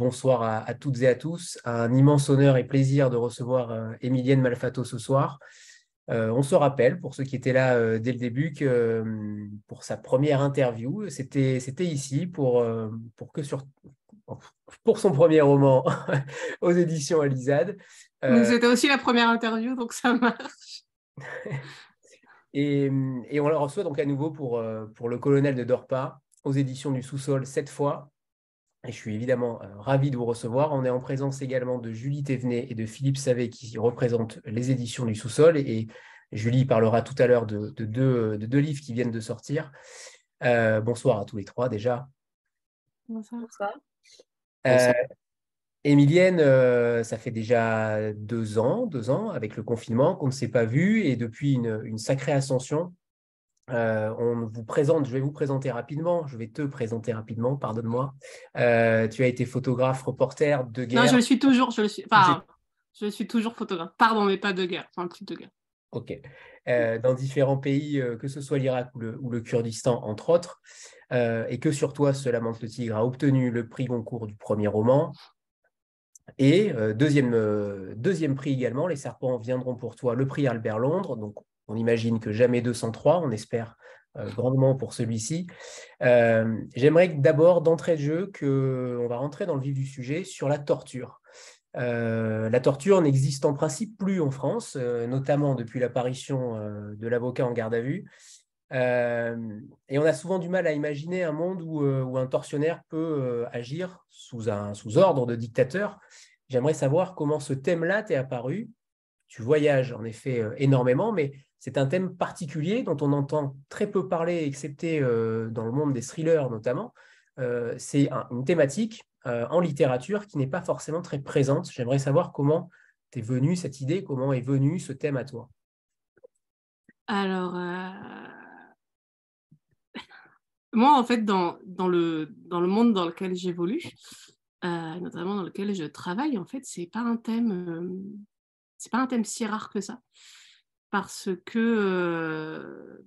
bonsoir à, toutes et à tous. Un immense honneur et plaisir de recevoir euh, Emilienne Malfato ce soir. Euh, on se rappelle, pour ceux qui étaient là dès le début, que pour sa première interview, c'était ici pour, pour, que sur, pour son premier roman aux éditions Alizade. C'était aussi la première interview, donc ça marche. et, et, on la reçoit donc à nouveau pour, pour Le colonel de Dorpa aux éditions du sous-sol cette fois. Et je suis évidemment euh, ravi de vous recevoir. On est en présence également de Julie Thévenet et de Philippe Savet qui représentent les éditions du sous-sol. Et, Julie parlera tout à l'heure de, deux, livres qui viennent de sortir. Euh, bonsoir à tous les trois déjà. Bonsoir. Euh, Émilienne, ça fait déjà deux ans, deux ans avec le confinement qu'on ne s'est pas vu et depuis une sacrée ascension euh, on vous présente, je vais vous présenter rapidement, je vais te présenter rapidement, pardonne-moi. Euh, tu as été photographe, reporter de guerre. Non, je le suis toujours, je le suis. Enfin, je suis toujours photographe. Pardon, mais pas de guerre, enfin, plus de guerre. Ok. Euh, dans différents pays, que ce soit l'Irak ou le, Kurdistan, entre autres, et que sur toi, Cela manque le tigre a obtenu le prix Goncourt du premier roman. Et deuxième, deuxième prix également, Les Serpents viendront pour toi, le prix Albert Londres. Donc, on imagine que jamais 203, on espère euh, grandement pour celui-ci. Euh, j'aimerais d'abord, d'entrée de jeu, qu'on va rentrer dans le vif du sujet sur la torture. Euh, la torture n'existe en principe plus en France, notamment depuis l'apparition de l'avocat en garde à vue. et on a souvent du mal à imaginer un monde où, un tortionnaire peut agir sous, un, sous ordre de dictateur. J'aimerais savoir comment ce thème-là t'est apparu. Tu voyages en effet énormément, mais c'est un thème particulier dont on entend très peu parler, excepté euh, dans le monde des thrillers notamment. Euh, c'est une thématique euh, en littérature qui n'est pas forcément très présente. J'aimerais savoir comment t'es venue cette idée, comment est venu ce thème à toi. Alors, moi, en fait, dans, le, dans le monde dans lequel j'évolue, notamment dans lequel je travaille, en fait, c'est pas un thème, c'est pas un thème si rare que ça parce que, euh,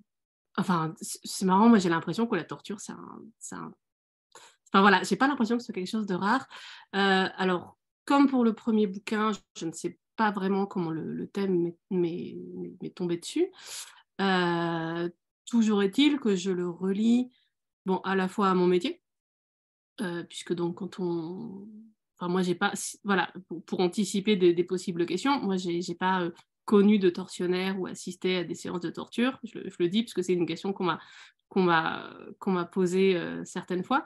enfin, c'est marrant, moi j'ai l'impression que la torture, c'est un, Enfin voilà, j'ai pas l'impression que c'est quelque chose de rare. Euh, alors, comme pour le premier bouquin, je ne sais pas vraiment comment le, thème m'est tombé dessus. Euh, toujours est-il que je le relis, bon, à la fois à mon métier, puisque donc quand on, enfin moi j'ai pas, voilà, pour, anticiper des, possibles questions, moi j'ai pas connu de tortionnaire ou assisté à des séances de torture. Je, le dis parce que c'est une question qu'on m'a qu'on m'a qu'on m'a posée euh, certaines fois.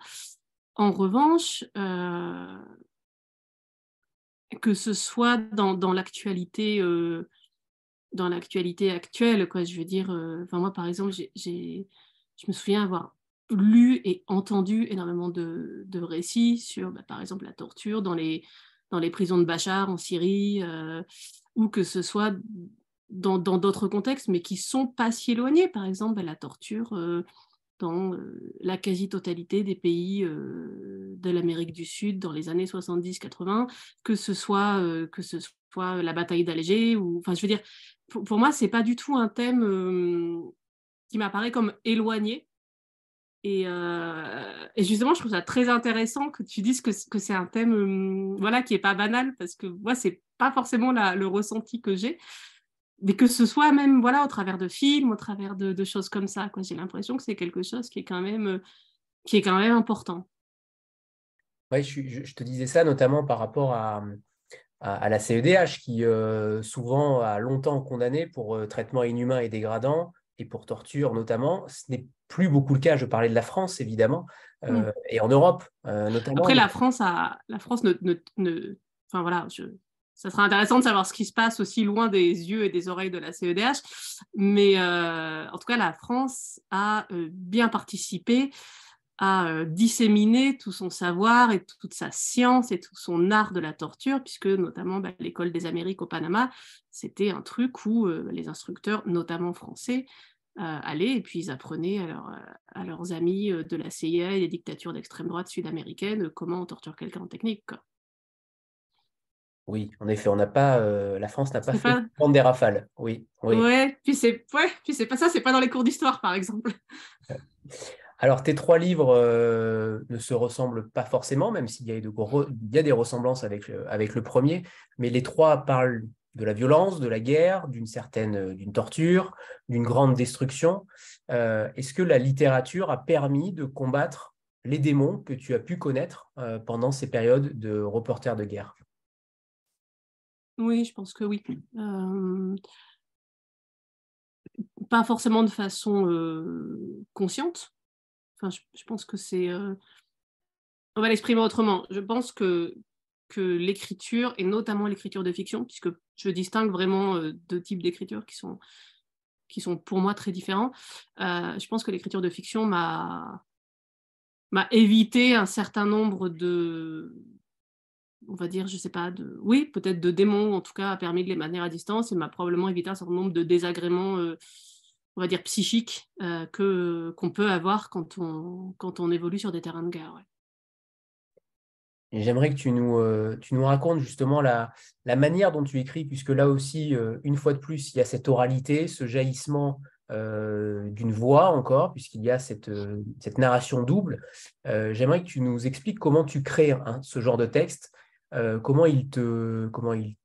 En revanche, euh, que ce soit dans, dans l'actualité euh, dans l'actualité actuelle, quoi, je veux dire, enfin moi par exemple, j'ai, je me souviens avoir lu et entendu énormément de, de récits sur, bah, par exemple, la torture dans les, dans les prisons de Bachar en Syrie, ou que ce soit dans d'autres contextes, mais qui sont pas si éloignés. Par exemple, la torture euh, dans euh, la quasi-totalité des pays euh, de l'Amérique du Sud dans les années 70-80, que ce soit que ce soit la bataille d'Alger je veux dire, pour, pour moi, c'est pas du tout un thème qui m'apparaît comme éloigné euh, et, justement, je trouve ça très intéressant que tu dises que, c'est un thème euh, voilà, qui n'est pas banal, parce que moi, ce n'est pas forcément le ressenti que j'ai, mais que ce soit même voilà, au travers de films, au travers de, choses comme ça. J'ai l'impression que c'est quelque chose qui est quand même, euh, qui est quand même important. Oui, je, te disais ça notamment par rapport à, à, la CEDH, qui souvent a longtemps condamné pour traitement inhumain et dégradant, et pour torture notamment. Plus beaucoup le cas. Je parlais de la France, évidemment, euh, mm. et en Europe, euh, notamment. Après, la France, a, la France ne, ne, Enfin, voilà, je... ça sera intéressant de savoir ce qui se passe aussi loin des yeux et des oreilles de la CEDH. Mais euh, en tout cas, la France a bien participé à disséminer tout son savoir et toute sa science et tout son art de la torture, puisque notamment bah, l'école des Amériques au Panama, c'était un truc où les instructeurs, notamment français, aller et puis ils apprenaient à, leurs amis euh, de la CIA et des dictatures d'extrême droite sud-américaines euh, comment on torture quelqu'un en technique. Oui, en effet, on n'a pas, la France n'a pas fait prendre des rafales. Oui, oui. Ouais, puis c'est, ouais, puis c'est pas ça, c'est pas dans les cours d'histoire, par exemple. Alors, tes trois livres euh, ne se ressemblent pas forcément, même s'il y, a des ressemblances avec, avec le premier, mais les trois parlent de la violence, de la guerre, d'une certaine d'une torture, d'une grande destruction. Euh, est-ce que la littérature a permis de combattre les démons que tu as pu connaître euh, pendant ces périodes de reporter de guerre? Oui, je pense que oui. Euh, pas forcément de façon consciente. Enfin, je, pense que c'est. On va l'exprimer autrement. Je pense que, que l'écriture, et notamment l'écriture de fiction, puisque je distingue vraiment deux types d'écriture qui sont qui sont pour moi très différents. Euh, je pense que l'écriture de fiction m'a évité un certain nombre de on va dire, je sais pas, oui, peut-être de démons, en tout cas, a permis de les maintenir à distance et m'a probablement évité un certain nombre de désagréments, euh, on va dire, psychiques euh, que, qu'on peut avoir quand on, quand on évolue sur des terrains de guerre. J'aimerais que tu nous, euh, tu nous racontes justement la, la, manière dont tu écris, puisque là aussi, euh, une fois de plus, il y a cette oralité, ce jaillissement euh, d'une voix encore, puisqu'il y a cette, cette narration double. J'aimerais que tu nous expliques comment tu crées hein, ce genre de texte, comment, il, te, comment il,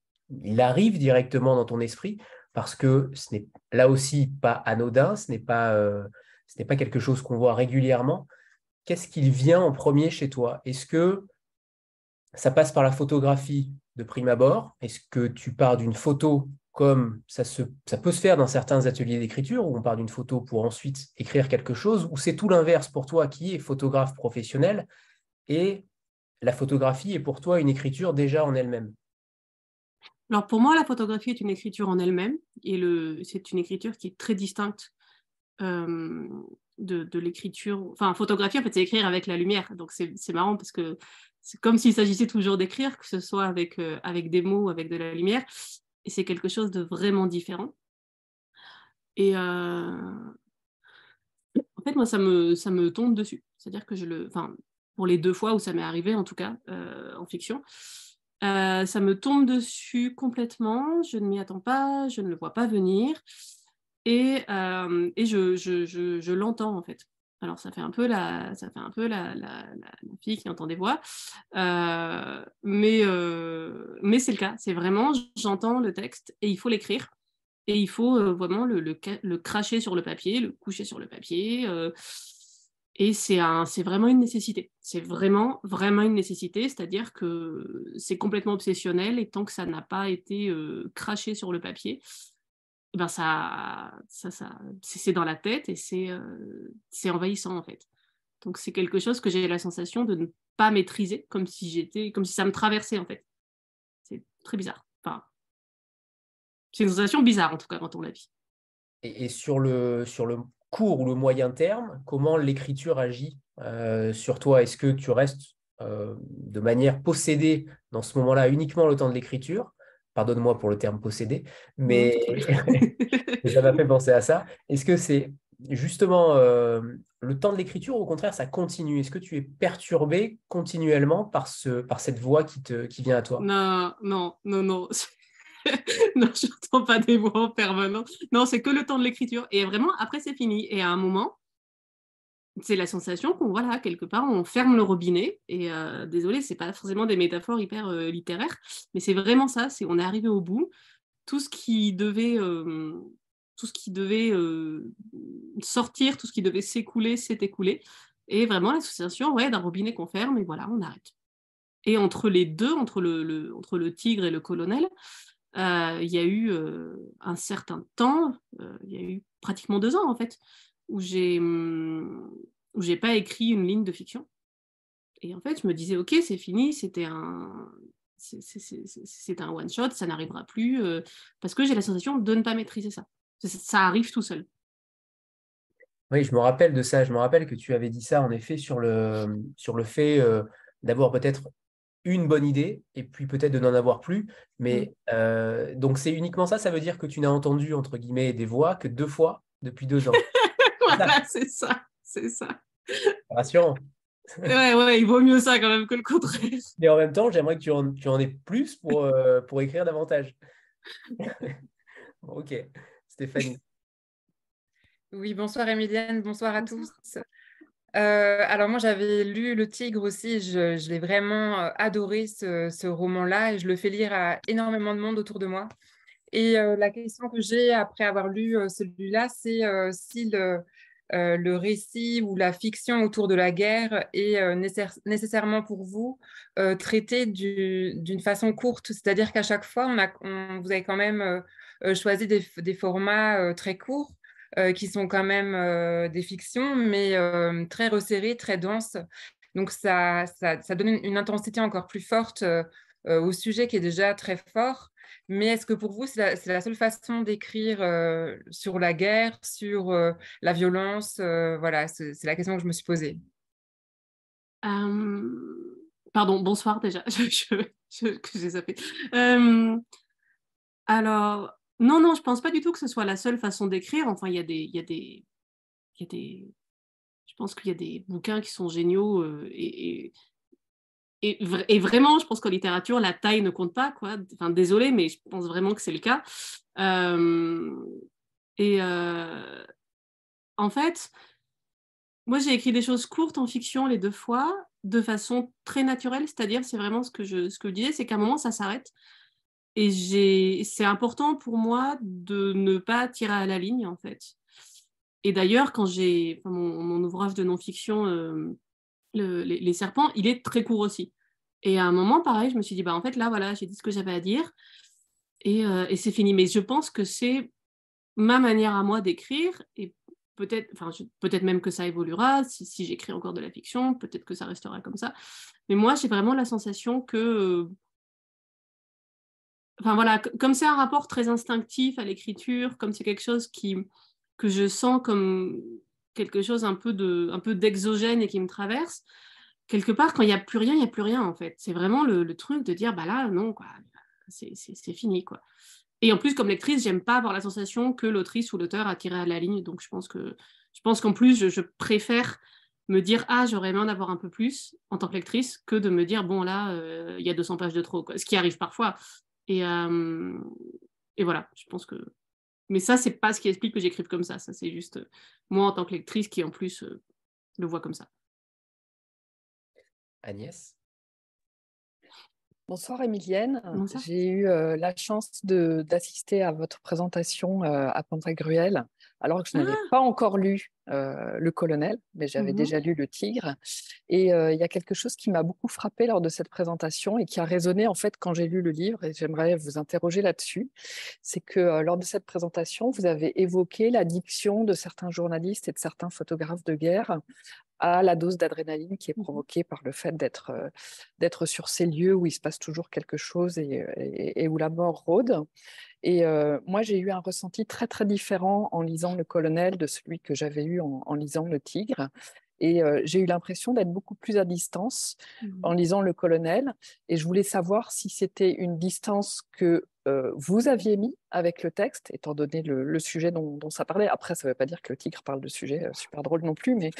il, arrive directement dans ton esprit, parce que ce n'est là aussi pas anodin, ce n'est pas, ce pas quelque chose qu'on voit régulièrement. Qu'est-ce qu'il vient en premier chez toi? Est-ce que ça passe par la photographie de prime abord. Est-ce que tu pars d'une photo comme ça, peut se faire dans certains ateliers d'écriture, où on part d'une photo pour ensuite écrire quelque chose, ou c'est tout l'inverse pour toi qui est photographe professionnel, et la photographie est pour toi une écriture déjà en elle-même? Alors pour moi, la photographie est une écriture en elle-même, et c'est une écriture qui est très distincte euh, de, l'écriture. Enfin, photographie, en fait, c'est écrire avec la lumière. Donc c'est marrant parce que c'est comme s'il s'agissait toujours d'écrire, que ce soit avec, euh, avec des mots avec de la lumière. Et c'est quelque chose de vraiment différent. Et euh, en fait, moi, ça me, ça me tombe dessus. C'est-à-dire que je le. Enfin, pour les deux fois où ça m'est arrivé, en tout cas, euh, en fiction, ça me tombe dessus complètement. Je ne m'y attends pas, je ne le vois pas venir. Et, et je, l'entends, en fait. Alors, ça fait un peu la, fille qui entend des voix. Euh, mais euh, mais c'est le cas. C'est vraiment, j'entends le texte et il faut l'écrire. Et il faut euh, vraiment le, cracher sur le papier, le coucher sur le papier. et c'est vraiment une nécessité. C'est vraiment, vraiment une nécessité. C'est-à-dire que c'est complètement obsessionnel et tant que ça n'a pas été craché sur le papier, ben ça, ça, ça c'est dans la tête et c'est euh, envahissant en fait. Donc c'est quelque chose que j'ai la sensation de ne pas maîtriser, comme si j'étais, comme si ça me traversait en fait. C'est très bizarre. Enfin, c'est une sensation bizarre en tout cas quand on la vit. Et, et, sur le sur le court ou le moyen terme, comment l'écriture agit euh, sur toi? Est-ce que tu restes euh, de manière possédée dans ce moment-là uniquement le temps de l'écriture Pardonne-moi pour le terme possédé, mais ça m'a fait penser à ça. Est-ce que c'est justement euh, le temps de l'écriture, au contraire, ça continue? Est-ce que tu es perturbé continuellement par, ce, par cette voix qui, te, qui vient à toi? Non, non, non, non. non, je n'entends pas des voix en permanence. Non, c'est que le temps de l'écriture. Et vraiment, après, c'est fini. Et à un moment, c'est la sensation qu'on voilà quelque part on ferme le robinet et euh, désolé c'est pas forcément des métaphores hyper euh, littéraires mais c'est vraiment ça c'est on est arrivé au bout. Tout ce qui devait euh, tout ce qui devait sortir tout ce qui devait s'écouler s'est écoulé. Et vraiment l'association ouais d'un robinet qu'on ferme et voilà on arrête. Et entre les deux entre le, entre le tigre et le colonel il y a eu un certain temps il y a eu pratiquement deux ans en fait où j'ai hum, où j'ai pas écrit une ligne de fiction. Et en fait, je me disais, ok, c'est fini, c'était un, c'est un one shot, ça n'arrivera plus, euh, parce que j'ai la sensation de ne pas maîtriser ça. ça. arrive tout seul. Oui, je me rappelle de ça. Je me rappelle que tu avais dit ça, en effet, sur le, sur le fait euh, d'avoir peut-être une bonne idée et puis peut-être de n'en avoir plus. Mais mmh. euh, donc, c'est uniquement ça. Ça veut dire que tu n'as entendu, entre guillemets, des voix que deux fois depuis deux ans. voilà, c'est ça, c'est ça. Rassurant. ouais, ouais, il vaut mieux ça quand même que le contraire. Mais en même temps, j'aimerais que tu en, tu en aies plus pour, euh, pour écrire davantage. ok, Stéphanie. Oui, bonsoir Emilienne, bonsoir à tous. alors moi j'avais lu Le Tigre aussi, je, l'ai vraiment adoré ce, roman-là et je le fais lire à énormément de monde autour de moi. Et la question que j'ai après avoir lu celui-là, c'est si le, le, récit ou la fiction autour de la guerre est nécessairement pour vous traité d'une façon courte, c'est-à-dire qu'à chaque fois, vous avez quand même choisi des, formats très courts. qui sont quand même des fictions, mais très resserrées, très denses. Donc ça, donne une, intensité encore plus forte au sujet qui est déjà très fort. Mais est-ce que pour vous, c'est la, seule façon d'écrire euh, sur la guerre, sur euh, la violence euh, Voilà, c'est la question que je me suis posée. Pardon, bonsoir déjà, je, j'ai zappé. alors, non, non, je pense pas du tout que ce soit la seule façon d'écrire. Enfin, il y a des, y y a des, je pense qu'il y a des bouquins qui sont géniaux et, vraiment, je pense qu'en littérature, la taille ne compte pas. Quoi. Enfin, désolé, mais je pense vraiment que c'est le cas. Euh, et euh, en fait, moi, j'ai écrit des choses courtes en fiction les deux fois, de façon très naturelle. C'est-à-dire, c'est vraiment ce que je, ce que je disais, c'est qu'à un moment, ça s'arrête. Et c'est important pour moi de ne pas tirer à la ligne, en fait. Et d'ailleurs, quand j'ai mon, ouvrage de non-fiction, euh, les, serpents, il est très court aussi. Et à un moment, pareil, je me suis dit, bah, en fait, là, voilà, j'ai dit ce que j'avais à dire et, euh, c'est fini. Mais je pense que c'est ma manière à moi d'écrire et peut-être, enfin, peut-être même que ça évoluera. Si, si j'écris encore de la fiction, peut-être que ça restera comme ça. Mais moi, j'ai vraiment la sensation que. Euh, enfin voilà, comme c'est un rapport très instinctif à l'écriture, comme c'est quelque chose qui, que je sens comme quelque chose un peu de, un peu d'exogène et qui me traverse. Quelque part, quand il n'y a plus rien, il n'y a plus rien en fait. C'est vraiment le, truc de dire bah là non quoi, c'est fini quoi. Et en plus, comme lectrice, j'aime pas avoir la sensation que l'autrice ou l'auteur a tiré à la ligne. Donc je pense que je pense qu'en plus, je, préfère me dire ah j'aurais aimé en avoir un peu plus en tant que lectrice que de me dire bon là euh, il y a 200 pages de trop quoi. ce qui arrive parfois et, euh, et voilà je pense que mais ça, c'est pas ce qui explique que j'écrive comme ça. Ça, c'est juste euh, moi en tant que lectrice qui en plus euh, le voit comme ça. Agnès? Bonsoir Emilienne. J'ai eu euh, la chance d'assister à votre présentation à Pantagruel alors que je n'avais ah! pas encore lu Le Colonel, mais j'avais mmh déjà lu Le Tigre. Et il y a quelque chose qui m'a beaucoup frappé lors de cette présentation et qui a résonné en fait quand j'ai lu le livre, et j'aimerais vous interroger là-dessus. C'est que lors de cette présentation, vous avez évoqué l'addiction de certains journalistes et de certains photographes de guerre à la dose d'adrénaline qui est mmh provoquée par le fait d'être d'être sur ces lieux où il se passe toujours quelque chose et, et où la mort rôde. Et moi, j'ai eu un ressenti très, très différent en lisant Le Colonel de celui que j'avais eu en, lisant Le Tigre. Et j'ai eu l'impression d'être beaucoup plus à distance mmh en lisant Le Colonel. Et je voulais savoir si c'était une distance que vous aviez mis avec le texte, étant donné le, sujet dont, ça parlait. Après, ça ne veut pas dire que Le Tigre parle de sujets super drôles non plus, mais...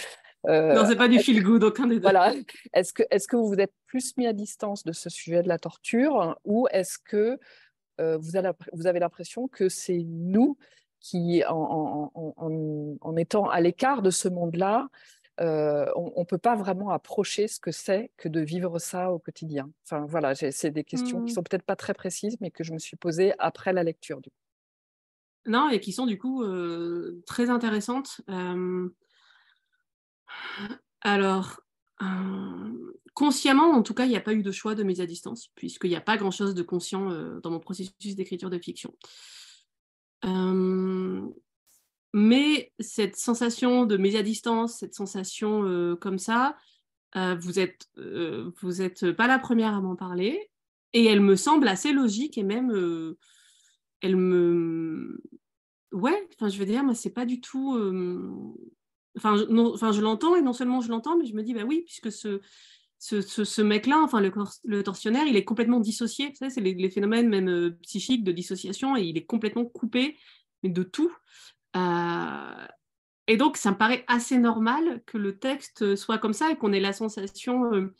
non, c'est pas du feel good, aucun des deux. Voilà. Est-ce que, est que vous vous êtes plus mis à distance de ce sujet de la torture ou est-ce que euh, vous, avez, l'impression que c'est nous qui, en, étant à l'écart de ce monde-là, euh, on ne peut pas vraiment approcher ce que c'est que de vivre ça au quotidien? Enfin voilà, c'est des questions qui qui mmh. sont peut-être pas très précises, mais que je me suis posées après la lecture. Du coup. Non, et qui sont du coup euh, très intéressantes. Alors, consciemment, en tout cas, il n'y a pas eu de choix de mise à distance, puisqu'il n'y a pas grand-chose de conscient euh, dans mon processus d'écriture de fiction. Euh, mais cette sensation de mise à distance, cette sensation euh, comme ça, vous êtes, vous êtes pas la première à m'en parler, et elle me semble assez logique et même, elle me, ouais, enfin, je veux dire, moi, c'est pas du tout. Enfin, je, l'entends et non seulement je l'entends, mais je me dis, bah oui, puisque ce, ce, mec-là, enfin le, le, tortionnaire, il est complètement dissocié. C'est les, phénomènes même euh, psychiques de dissociation et il est complètement coupé de tout. Euh, et donc, ça me paraît assez normal que le texte soit comme ça et qu'on ait la sensation euh,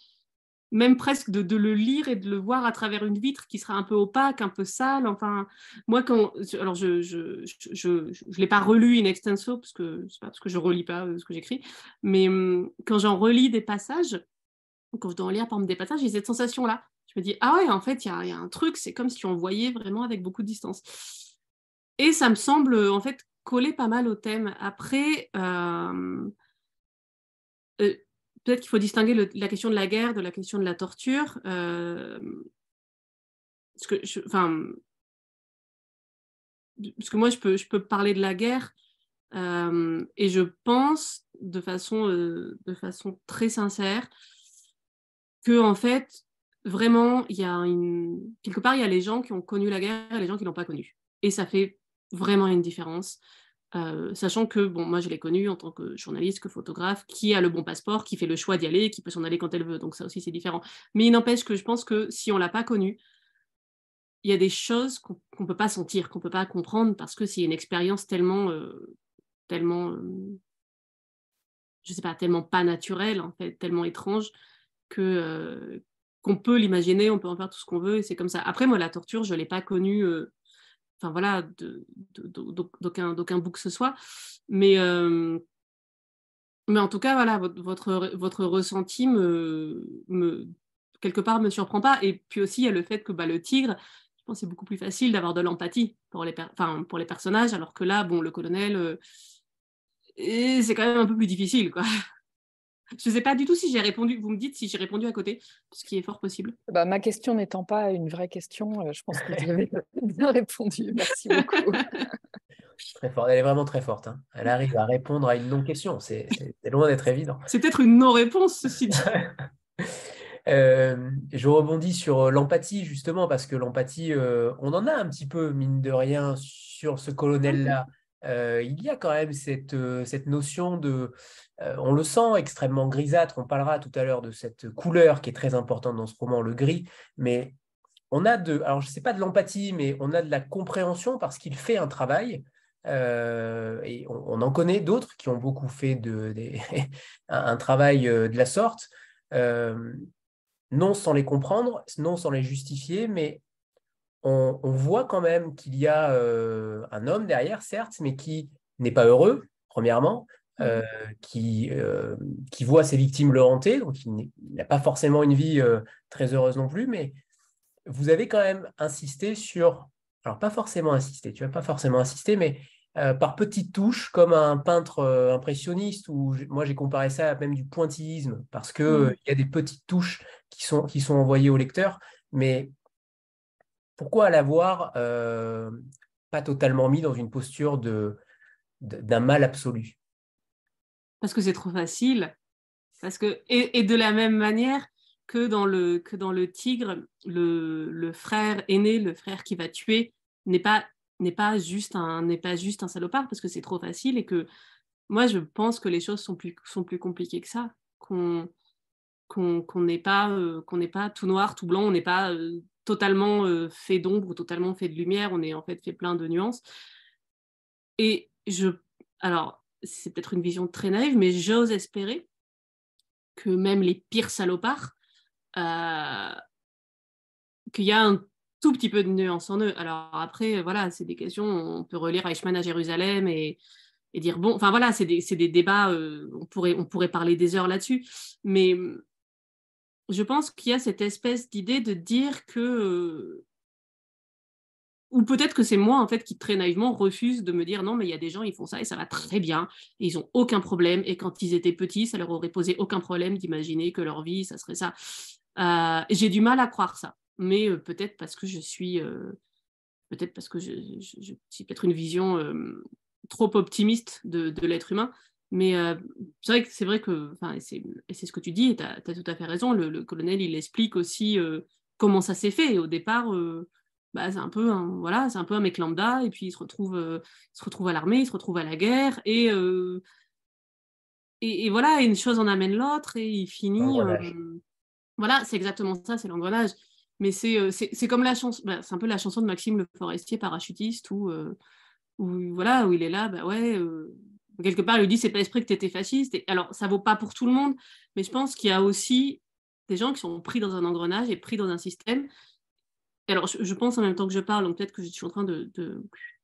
même presque de, le lire et de le voir à travers une vitre qui sera un peu opaque, un peu sale. Enfin, moi, quand. Alors, je ne je, je, je, l'ai pas relu in extenso, parce que, pas, parce que je relis pas ce que j'écris, mais hum, quand j'en relis des passages, quand je dois lire par exemple des passages, j'ai cette sensation-là. Je me dis, ah ouais, en fait, il y, y a, un truc, c'est comme si on voyait vraiment avec beaucoup de distance. Et ça me semble, en fait, coller pas mal au thème. Après, euh, euh, peut-être qu'il faut distinguer la question de la guerre de la question de la torture. Euh, parce, que enfin, parce que moi, je peux, parler de la guerre et je pense de façon, de façon très sincère que, en fait, vraiment, il y a quelque part, il y a les gens qui ont connu la guerre et les gens qui ne l'ont pas connue. Et ça fait vraiment une différence. Euh, sachant que bon, moi je l'ai connu en tant que journaliste, que photographe, qui a le bon passeport, qui fait le choix d'y aller, qui peut s'en aller quand elle veut. Donc ça aussi c'est différent. Mais il n'empêche que je pense que si on l'a pas connu, il y a des choses qu'on ne peut pas sentir, qu'on peut pas comprendre parce que c'est une expérience tellement, euh, tellement, euh, je sais pas, tellement pas naturelle tellement étrange que qu'on peut l'imaginer, on peut en faire tout ce qu'on veut et c'est comme ça. Après moi la torture je l'ai pas connue enfin voilà, d'aucun bout que ce soit. Mais, euh, mais en tout cas, voilà, votre, votre ressenti me, quelque part me surprend pas. Et puis aussi, il y a le fait que bah, le tigre, je pense c'est beaucoup plus facile d'avoir de l'empathie pour les, pour les personnages, alors que là, bon, le colonel, euh, c'est quand même un peu plus difficile, quoi. Je ne sais pas du tout si j'ai répondu. Vous me dites si j'ai répondu à côté, ce qui est fort possible. Bah, ma question n'étant pas une vraie question, euh, je pense que vous avez bien répondu. Merci beaucoup. Très forte. Elle est vraiment très forte. Hein. Elle arrive à répondre à une non-question. C'est loin d'être évident. C'est peut-être une non-réponse, ceci dit. Euh, je rebondis sur euh, l'empathie, justement, parce que l'empathie, on en a un petit peu, mine de rien, sur ce colonel-là. Il y a quand même cette, cette notion de euh, on le sent extrêmement grisâtre. On parlera tout à l'heure de cette couleur qui est très importante dans ce roman, le gris. Mais on a de, alors je sais pas de l'empathie, mais on a de la compréhension parce qu'il fait un travail. Euh, et on, en connaît d'autres qui ont beaucoup fait de, un, travail euh, de la sorte, non sans les comprendre, non sans les justifier, mais on, on voit quand même qu'il y a un homme derrière, certes, mais qui n'est pas heureux, premièrement, euh, qui, euh, qui voit ses victimes le hanter, donc il n'a pas forcément une vie euh, très heureuse non plus, mais vous avez quand même insisté sur, alors pas forcément insisté, tu vas pas forcément insister, mais par petites touches, comme un peintre impressionniste, ou moi j'ai comparé ça à même du pointillisme, parce qu'il il y a des petites touches qui sont, qui sont envoyées au lecteur, mais pourquoi l'avoir pas totalement mis dans une posture de, d'un mal absolu? Parce que c'est trop facile. Parce que, et, de la même manière que dans le, que dans le tigre, le, le frère aîné, le frère qui va tuer, n'est pas, n'est pas, juste un, n'est pas juste un salopard parce que c'est trop facile et que moi, je pense que les choses sont plus, sont plus compliquées que ça. Qu'on qu'on n'est pas, euh, qu'on n'est pas tout noir, tout blanc, on n'est pas euh, totalement euh, fait d'ombre ou totalement fait de lumière, on est en fait fait plein de nuances. Et je, alors, c'est peut-être une vision très naïve, mais j'ose espérer que même les pires salopards, euh, qu'il y a un tout petit peu de nuance en eux. Alors après, voilà, c'est des questions, on peut relire Eichmann à Jérusalem et, dire, bon, enfin voilà, c'est des, débats, euh, on, pourrait, on pourrait parler des heures là-dessus, mais je pense qu'il y a cette espèce d'idée de dire que ou peut-être que c'est moi, en fait, qui très naïvement refuse de me dire non, mais il y a des gens, ils font ça et ça va très bien, et ils n'ont aucun problème. Et quand ils étaient petits, ça leur aurait posé aucun problème d'imaginer que leur vie, ça serait ça. Euh, j'ai du mal à croire ça, mais euh, peut-être parce que je suis, euh, peut-être parce que je, suis peut-être une vision trop optimiste de, l'être humain. Mais c'est vrai que c'est vrai que, et c'est ce que tu dis, et tu as, tout à fait raison. Le, le colonel, il explique aussi comment ça s'est fait. Et au départ, bah, c'est un peu un, voilà, c'est un peu un mec lambda, et puis il se retrouve, euh, se retrouve à l'armée, il se retrouve à la guerre, et, euh, et, voilà, une chose en amène l'autre, et il finit. Euh, voilà, c'est exactement ça, c'est l'engrenage. Mais c'est, c'est, comme la chanson, bah, c'est un peu la chanson de Maxime Le Forestier, parachutiste, où, où, voilà, où il est là, bah ouais, quelque part, il lui dit c'est pas esprit que tu étais fasciste. Alors, ça vaut pas pour tout le monde, mais je pense qu'il y a aussi des gens qui sont pris dans un engrenage et pris dans un système. alors, je, pense en même temps que je parle, donc peut-être que je suis en train de,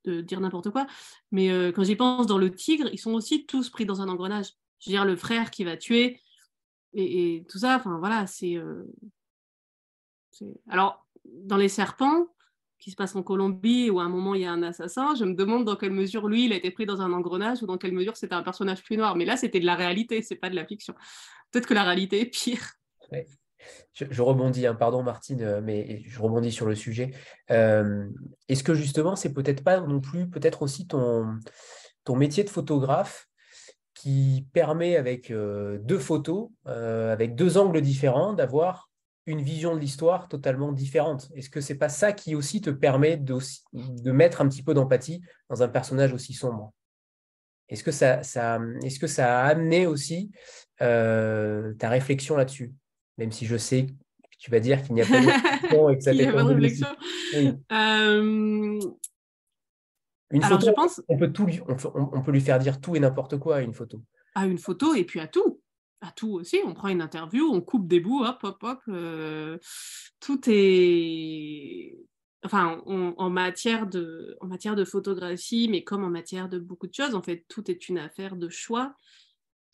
dire n'importe quoi, mais euh, quand j'y pense dans le tigre, ils sont aussi tous pris dans un engrenage. Je veux dire, le frère qui va tuer et, tout ça, enfin voilà, c'est. Euh, alors, dans les serpents, qui se passe en Colombie où à un moment il y a un assassin, je me demande dans quelle mesure lui il a été pris dans un engrenage ou dans quelle mesure c'était un personnage plus noir. Mais là c'était de la réalité, c'est pas de la fiction. Peut-être que la réalité est pire. Je, rebondis, hein, pardon Martine, euh, mais je rebondis sur le sujet. Euh, est-ce que justement c'est peut-être pas non plus peut-être aussi ton, ton métier de photographe qui permet avec euh, deux photos, avec deux angles différents, d'avoir une vision de l'histoire totalement différente. Est-ce que c'est pas ça qui aussi te permet de, de mettre un petit peu d'empathie dans un personnage aussi sombre? Est-ce que ça, ça, est-ce que ça a amené aussi euh, ta réflexion là-dessus? Même si je sais que tu vas dire qu'il n'y a pas de réflexion et que ça Il pas de réflexion. Euh, une photo, je pense... on, peut tout on, peut lui faire dire tout et n'importe quoi à une photo. À une photo et puis à tout à tout aussi. On prend une interview, on coupe des bouts, hop, hop, hop. Euh, tout est. Enfin, en, matière de, en matière de photographie, mais comme en matière de beaucoup de choses, en fait, tout est une affaire de choix.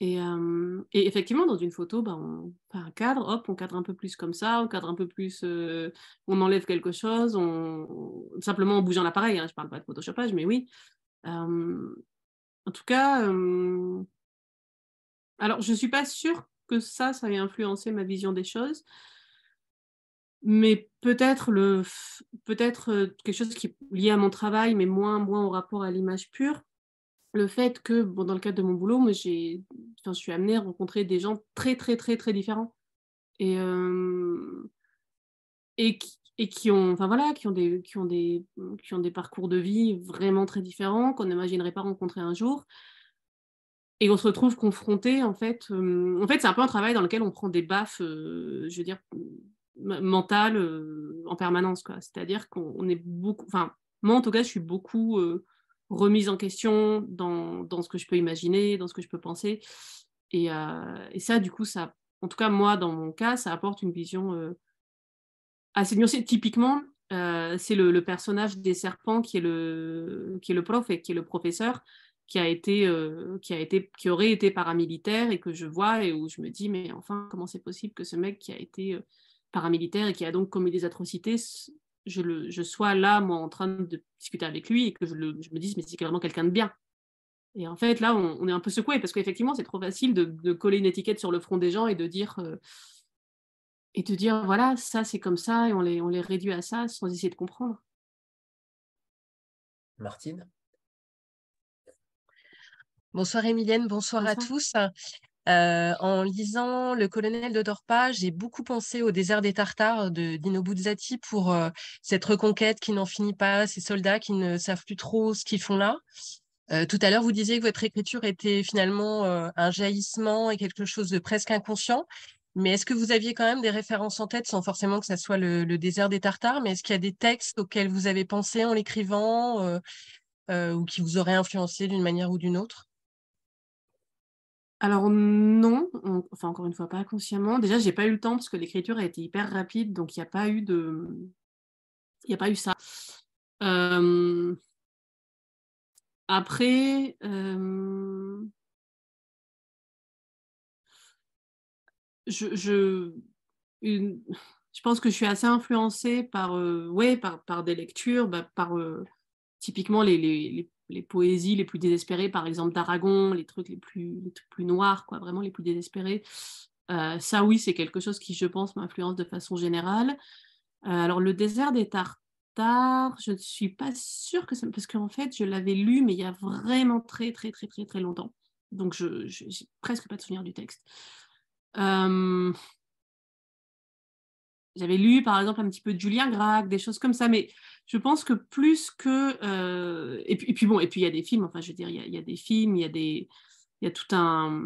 Et, euh, effectivement, dans une photo, bah, on fait un cadre, hop, on cadre un peu plus comme ça, on cadre un peu plus, euh, on enlève quelque chose, simplement en bougeant l'appareil. Hein, je parle pas de photoshopage, mais oui. en tout cas, alors, je ne suis pas sûre que ça, ça ait influencé ma vision des choses. Mais peut-être le peut-être euh, quelque chose qui est lié à mon travail, mais moins, moins au rapport à l'image pure. Le fait que, dans le cadre de mon boulot, moi, j'ai, je suis amenée à rencontrer des gens très, très, très, très différents. Et, euh, et, qui, et qui ont, enfin voilà, qui ont des, qui ont des, qui ont des parcours de vie vraiment très différents qu'on n'imaginerait pas rencontrer un jour et on se retrouve confronté en fait euh, en fait c'est un peu un travail dans lequel on prend des baffes euh, je veux dire mentales euh, en permanence c'est-à-dire qu'on est beaucoup enfin moi en tout cas je suis beaucoup remise en question dans, dans, ce que je peux imaginer dans ce que je peux penser. Et, et, ça du coup ça en tout cas moi dans mon cas ça apporte une vision assez nuancée. Typiquement c'est le, le, personnage des serpents qui est le qui est le prof et qui est le professeur qui a été, euh, qui a été, qui aurait été paramilitaire et que je vois et où je me dis mais enfin comment c'est possible que ce mec qui a été euh, paramilitaire et qui a donc commis des atrocités, je, le, je sois là moi en train de discuter avec lui et que je, le, je me dise mais c'est vraiment quelqu'un de bien. Et en fait là on, est un peu secoué parce qu'effectivement c'est trop facile de, coller une étiquette sur le front des gens et de dire euh, et de dire voilà ça c'est comme ça et on les, on les réduit à ça sans essayer de comprendre. Martine? Bonsoir Emilienne, bonsoir, à tous. Euh, en lisant Le colonel de Dorpa, j'ai beaucoup pensé au désert des Tartares de Dino Buzzati pour euh, cette reconquête qui n'en finit pas, ces soldats qui ne savent plus trop ce qu'ils font là. Euh, tout à l'heure, vous disiez que votre écriture était finalement un jaillissement et quelque chose de presque inconscient. Mais est-ce que vous aviez quand même des références en tête, sans forcément que ça soit le, le désert des Tartares, mais est-ce qu'il y a des textes auxquels vous avez pensé en l'écrivant ou qui vous auraient influencé d'une manière ou d'une autre? Alors non, enfin encore une fois pas consciemment. Déjà, j'ai pas eu le temps parce que l'écriture a été hyper rapide, donc il n'y a pas eu de, il n'y a pas eu ça. Euh, après, euh, je, pense que je suis assez influencée par, euh, par, des lectures, bah, par typiquement les poésies les plus désespérées, par exemple d'Aragon, les trucs les plus, plus noirs, quoi, vraiment les plus désespérés. Euh, ça, oui, c'est quelque chose qui, je pense, m'influence de façon générale. Euh, alors, le désert des Tartares, je ne suis pas sûre que ça... Parce qu'en fait, je l'avais lu, mais il y a vraiment très, très, très, très, très longtemps. Donc, je n'ai presque pas de souvenir du texte. Euh, j'avais lu, par exemple, un petit peu Julien Gracq, des choses comme ça, mais je pense que plus que... Euh, et, puis, bon, et puis il y a des films, enfin, je veux dire, il y a, des films, il y a, des, il y a tout un...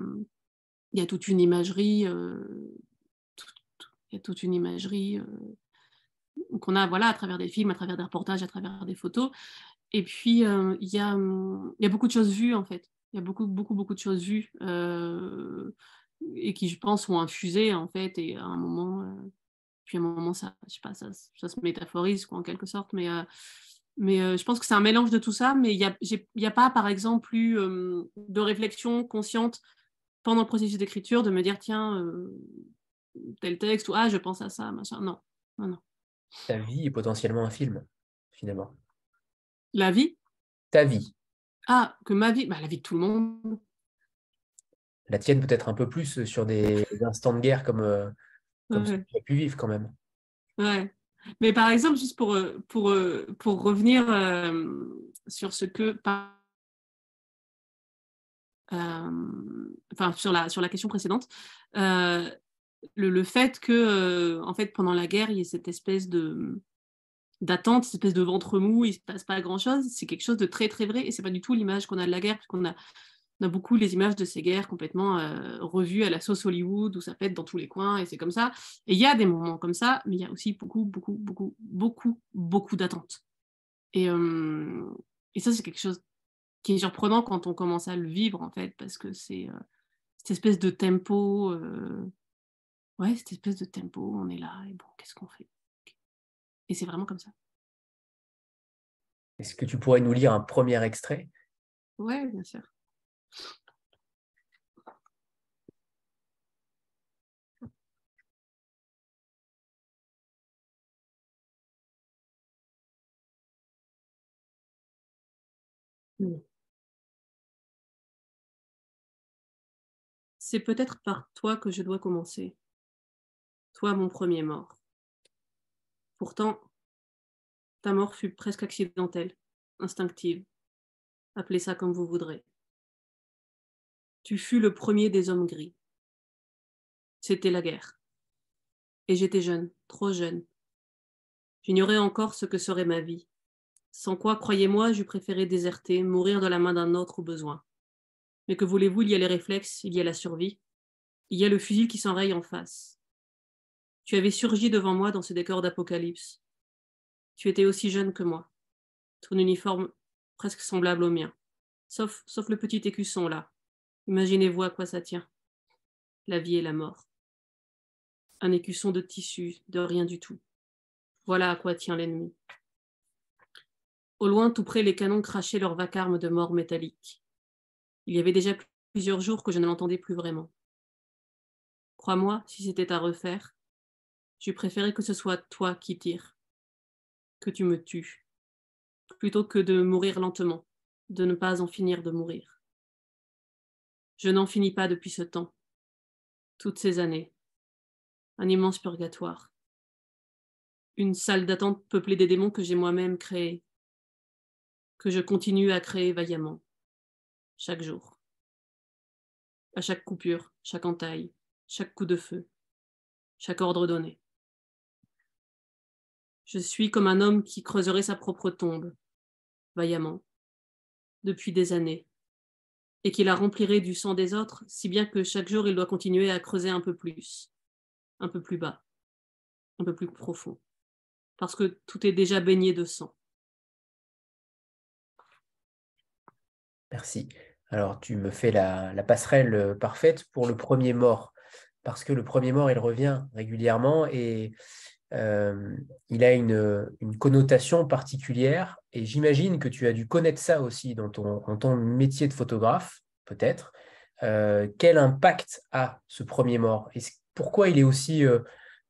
Il y a toute une imagerie, euh, y a toute une imagerie euh, qu'on a, voilà, à travers des films, à travers des reportages, à travers des photos. Et puis, il, y a, il y a beaucoup de choses vues, en fait. Il y a beaucoup, beaucoup, beaucoup de choses vues et qui, je pense, ont infusé, en fait, et à un moment, puis à un moment, ça, je sais pas, ça, ça se métaphorise, quoi, en quelque sorte, mais mais je pense que c'est un mélange de tout ça, mais il n'y a, a, pas, par exemple, eu de réflexion consciente pendant le processus d'écriture de me dire, tiens, tel texte, ou ah, je pense à ça, machin. Non, non, non. Ta vie est potentiellement un film, finalement. La vie? Ta vie. Ah, que ma vie bah, La vie de tout le monde. La tienne peut-être un peu plus sur des instants de guerre comme, comme tu as pu vivre quand même. Ouais. Mais par exemple, juste pour, euh, pour, euh, pour revenir euh, sur ce que. enfin, sur la, sur la question précédente, le, le, fait que, en fait, pendant la guerre, il y ait cette espèce de d'attente, cette espèce de ventre mou, il ne se passe pas grand-chose, c'est quelque chose de très très vrai et c'est pas du tout l'image qu'on a de la guerre, puisqu'on a on a beaucoup les images de ces guerres complètement euh, revues à la sauce Hollywood où ça pète dans tous les coins et c'est comme ça. Et il y a des moments comme ça, mais il y a aussi beaucoup, beaucoup, beaucoup, beaucoup, beaucoup d'attentes. Et, euh, et, ça, c'est quelque chose qui est surprenant quand on commence à le vivre en fait, parce que c'est euh, cette espèce de tempo. Ouais, cette espèce de tempo, on est là et bon, qu'est-ce qu'on fait? Et c'est vraiment comme ça. Est-ce que tu pourrais nous lire un premier extrait? Ouais, bien sûr. C'est peut-être par toi que je dois commencer. Toi, mon premier mort. Pourtant, ta mort fut presque accidentelle, instinctive. Appelez ça comme vous voudrez. Tu fus le premier des hommes gris. C'était la guerre. Et j'étais jeune, trop jeune. J'ignorais encore ce que serait ma vie. Sans quoi, croyez-moi, j'eus préféré déserter, mourir de la main d'un autre au besoin. Mais que voulez-vous, il y a les réflexes, il y a la survie, il y a le fusil qui s'enraye en face. Tu avais surgi devant moi dans ce décor d'apocalypse. Tu étais aussi jeune que moi. Ton uniforme presque semblable au mien. Sauf, sauf le petit écusson là, Imaginez-vous à quoi ça tient. La vie et la mort. Un écusson de tissu, de rien du tout. Voilà à quoi tient l'ennemi. Au loin, tout près, les canons crachaient leur vacarme de mort métallique. Il y avait déjà plusieurs jours que je ne l'entendais plus vraiment. Crois-moi, si c'était à refaire, j'eût préféré que ce soit toi qui tires, que tu me tues, plutôt que de mourir lentement, de ne pas en finir de mourir. Je n'en finis pas depuis ce temps. Toutes ces années. Un immense purgatoire. Une salle d'attente peuplée des démons que j'ai moi-même créés. Que je continue à créer vaillamment. Chaque jour. À chaque coupure, chaque entaille, chaque coup de feu, chaque ordre donné. Je suis comme un homme qui creuserait sa propre tombe, vaillamment, depuis des années, et qui la remplirait du sang des autres, si bien que chaque jour il doit continuer à creuser un peu plus, un peu plus bas, un peu plus profond, parce que tout est déjà baigné de sang. Merci. Alors tu me fais la, passerelle euh, parfaite pour le premier mort, parce que le premier mort, il revient régulièrement et euh, il a une, connotation particulière et j'imagine que tu as dû connaître ça aussi dans ton, métier de photographe, peut-être. Euh, quel impact a ce premier mort? Et Pourquoi il est aussi, euh,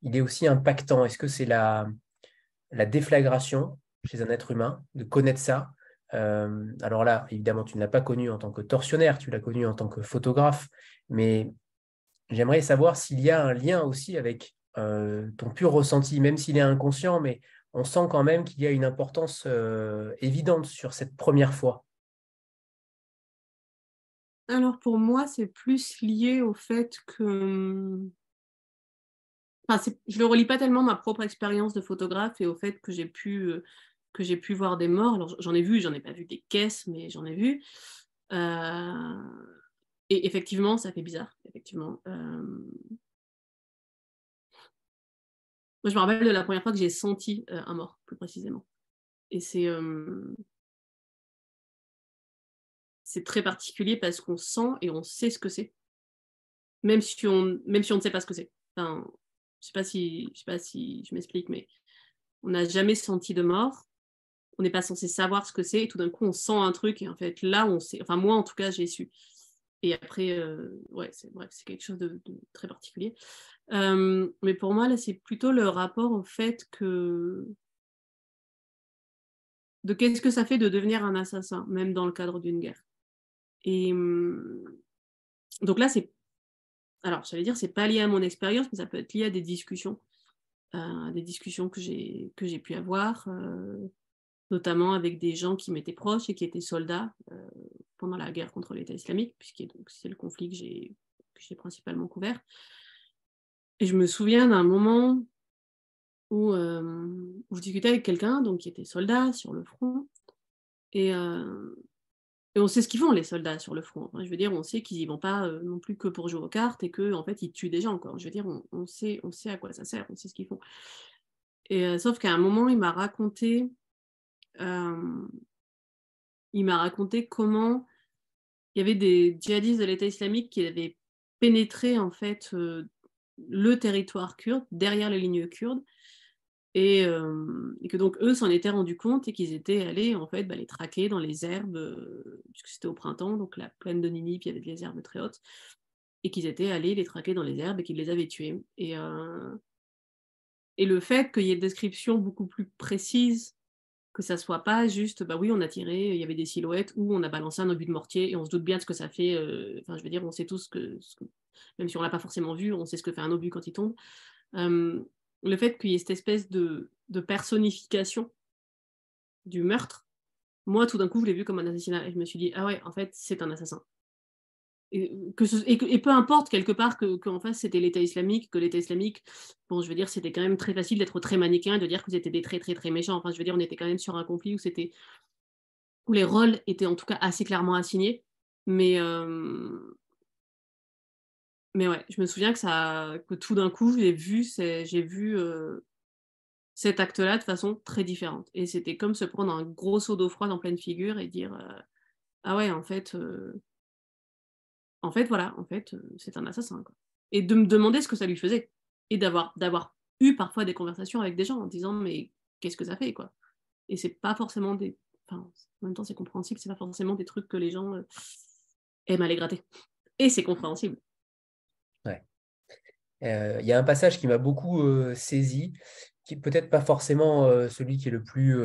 il est aussi impactant? Est-ce que c'est la, la déflagration chez un être humain de connaître ça? Alors là, évidemment, tu ne l'as pas connu en tant que tortionnaire, tu l'as connu en tant que photographe, mais j'aimerais savoir s'il y a un lien aussi avec euh, ton pur ressenti, même s'il est inconscient, mais on sent quand même qu'il y a une importance euh, évidente sur cette première fois. Alors pour moi, c'est plus lié au fait que... Enfin, je ne le relie pas tellement ma propre expérience de photographe et au fait que j'ai pu, euh, pu voir des morts. Alors j'en ai vu, j'en ai pas vu des caisses, mais j'en ai vu. Et effectivement, ça fait bizarre. Effectivement. Moi, je me rappelle de la première fois que j'ai senti euh, un mort, plus précisément. Et c'est c'est très particulier parce qu'on sent et on sait ce que c'est. même si on, même si on ne sait pas ce que c'est. Enfin, je sais si, sais pas si je m'explique, mais on n'a jamais senti de mort. On n'est pas censé savoir ce que c'est, et tout d'un coup, on sent un truc, et en fait, là, on sait. Enfin, moi, en tout cas, j'ai su. Et après, euh, ouais, c'est bref, c'est quelque chose de, très particulier. Euh, mais pour moi, là, c'est plutôt le rapport au fait que de qu'est-ce que ça fait de devenir un assassin, même dans le cadre d'une guerre. Et hum, donc là, c'est alors, ça veut dire c'est pas lié à mon expérience, mais ça peut être lié à des discussions, euh, des discussions que j'ai que j'ai pu avoir, notamment avec des gens qui m'étaient proches et qui étaient soldats euh, pendant la guerre contre l'État islamique, puisque c'est le conflit que j'ai que principalement couvert. Et je me souviens d'un moment où, où, je discutais avec quelqu'un donc qui était soldat sur le front et et on sait ce qu'ils font, les soldats, sur le front. je veux dire, on sait qu'ils n'y vont pas euh, non plus que pour jouer aux cartes et qu'en en fait, ils tuent des gens. Encore. Je veux dire, on, sait, on sait à quoi ça sert, on sait ce qu'ils font. Et, euh, sauf qu'à un moment, il m'a raconté, euh, il m'a raconté comment il y avait des djihadistes de l'État islamique qui avaient pénétré en fait le territoire kurde, derrière les lignes kurdes, et, que donc eux s'en étaient rendus compte et qu'ils étaient allés en fait bah, les traquer dans les herbes, puisque c'était au printemps, donc la plaine de Ninive, il y avait des herbes très hautes, et qu'ils étaient allés les traquer dans les herbes et qu'ils les avaient tués. Et, et le fait qu'il y ait des descriptions beaucoup plus précises, que ça soit pas juste, bah oui, on a tiré, il y avait des silhouettes, ou on a balancé un obus de mortier et on se doute bien de ce que ça fait. Enfin, je veux dire, on sait tous que, même si on l'a pas forcément vu, on sait ce que fait un obus quand il tombe le fait qu'il y ait cette espèce de, personnification du meurtre, moi, tout d'un coup, je l'ai vu comme un assassinat et je me suis dit, ah ouais, en fait, c'est un assassin. Et, que et, peu importe quelque part que face c'était l'État islamique, que l'État islamique, bon, je veux dire, c'était quand même très facile d'être très manichéen et de dire que c'était des très très très méchants. Enfin, je veux dire, on était quand même sur un conflit où c'était où les rôles étaient en tout cas assez clairement assignés, mais euh, mais ouais, je me souviens que, ça, que tout d'un coup, j'ai vu, j'ai vu euh, cet acte-là de façon très différente. Et c'était comme se prendre un gros seau d'eau froide en pleine figure et dire euh, Ah ouais, en fait, euh, en fait, voilà, en fait, c'est un assassin. Et de me demander ce que ça lui faisait. Et d'avoir, d'avoir eu parfois des conversations avec des gens en disant Mais qu'est-ce que ça fait quoi? Et c'est pas forcément des. En même temps, c'est compréhensible, c'est pas forcément des trucs que les gens aiment aller gratter. Et c'est compréhensible. Euh, il y a un passage qui m'a beaucoup euh, saisi, qui peut-être pas forcément euh, celui qui est le plus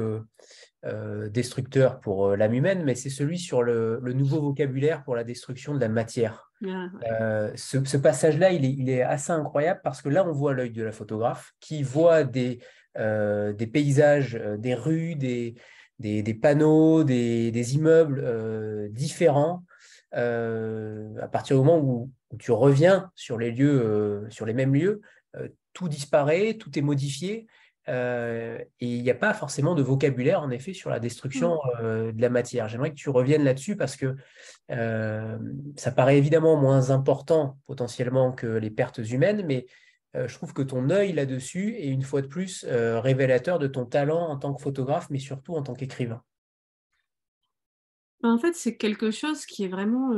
destructeur pour l'âme humaine, mais c'est celui sur le, nouveau vocabulaire pour la destruction de la matière. Ah, ce, passage-là, il est, assez incroyable parce que là, on voit l'œil de la photographe qui voit des, des paysages, des rues, des, des, panneaux, des, immeubles différents. à partir du moment où, tu reviens sur les lieux, euh, sur les mêmes lieux, euh, tout disparaît, tout est modifié. Euh, et il n'y a pas forcément de vocabulaire, en effet, sur la destruction mm. de la matière. J'aimerais que tu reviennes là-dessus parce que ça paraît évidemment moins important potentiellement que les pertes humaines, mais je trouve que ton œil là-dessus est une fois de plus révélateur de ton talent en tant que photographe, mais surtout en tant qu'écrivain. Bah, en fait, c'est quelque chose qui est vraiment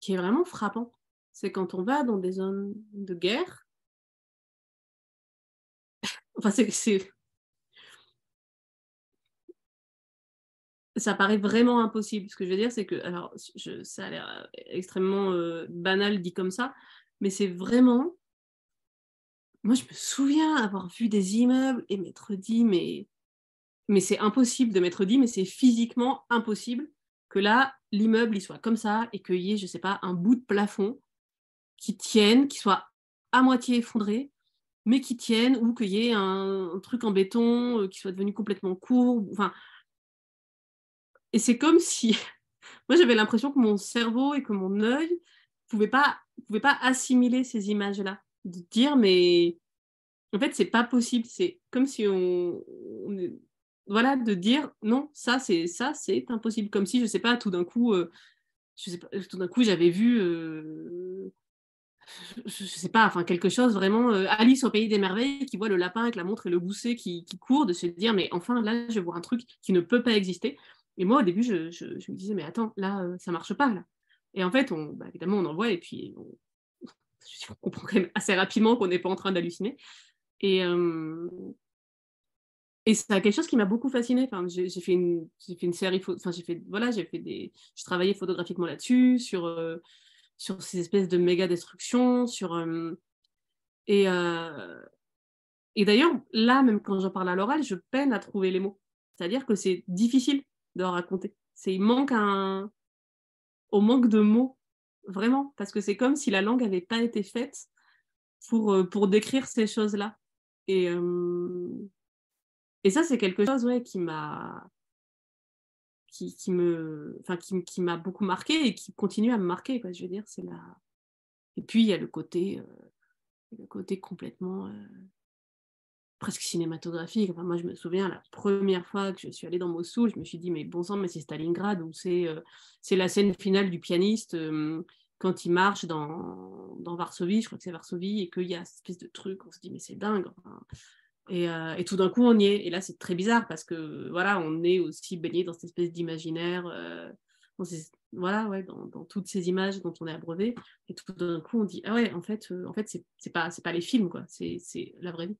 qui est vraiment frappant. C'est quand on va dans des zones de guerre. Enfin, c'est. Ça paraît vraiment impossible. Ce que je veux dire, c'est que. Alors, ça a l'air extrêmement euh, banal dit comme ça, mais c'est vraiment. Moi, je me souviens avoir vu des immeubles et m'être dit, mais, mais c'est impossible de m'être dit, mais c'est physiquement impossible que là, l'immeuble il soit comme ça et qu'il y ait, je sais pas, un bout de plafond qui tienne, qui soit à moitié effondré, mais qui tienne, ou qu'il y ait un, truc en béton euh, qui soit devenu complètement court. Enfin, et c'est comme si, moi j'avais l'impression que mon cerveau et que mon œil ne pouvaient pas, pouvaient pas assimiler ces images-là, de dire mais en fait c'est pas possible, c'est comme si on, voilà, de dire non, ça c'est ça c'est impossible. Comme si, je sais pas, tout d'un coup, euh, je sais pas, tout d'un coup j'avais vu, euh, je, sais pas, enfin quelque chose vraiment euh, Alice au pays des merveilles qui voit le lapin avec la montre et le gousset qui, court, de se dire mais enfin là je vois un truc qui ne peut pas exister. Et moi au début je, je, me disais mais attends là ça marche pas là. Et en fait, bah, évidemment, on envoie et puis on, comprend quand même assez rapidement qu'on n'est pas en train d'halluciner. Et, euh, et c'est quelque chose qui m'a beaucoup fasciné. Enfin, j'ai, fait une, fait une série, enfin, j'ai fait, voilà, j'ai fait des, je travaillais photographiquement là-dessus, sur, euh, sur ces espèces de méga destructions, sur, euh, et, et d'ailleurs, là, même quand j'en parle à l'oral, je peine à trouver les mots. C'est-à-dire que c'est difficile de raconter. C'est, il manque un, au manque de mots, vraiment, parce que c'est comme si la langue n'avait pas été faite pour, pour décrire ces choses-là. Et, et ça, c'est quelque chose ouais, qui m'a qui, me enfin qui, m'a beaucoup marqué et qui continue à me marquer quoi je veux dire c'est la et puis il y a le côté euh, le côté complètement euh, presque cinématographique. Enfin, moi je me souviens la première fois que je suis allée dans Mossoul je me suis dit mais bon sang mais c'est Stalingrad ou c'est euh, c'est la scène finale du pianiste quand il marche dans, dans Varsovie je crois que c'est Varsovie et qu'il y a cette espèce de truc on se dit mais c'est dingue euh, et, tout d'un coup, on y est. Et là, c'est très bizarre parce que voilà, on est aussi baigné dans cette espèce d'imaginaire, euh, voilà, ouais, dans, toutes ces images dont on est abreuvé. Et tout d'un coup, on dit ah ouais, en fait, euh, en fait, c'est pas c'est pas les films quoi, c'est la vraie vie.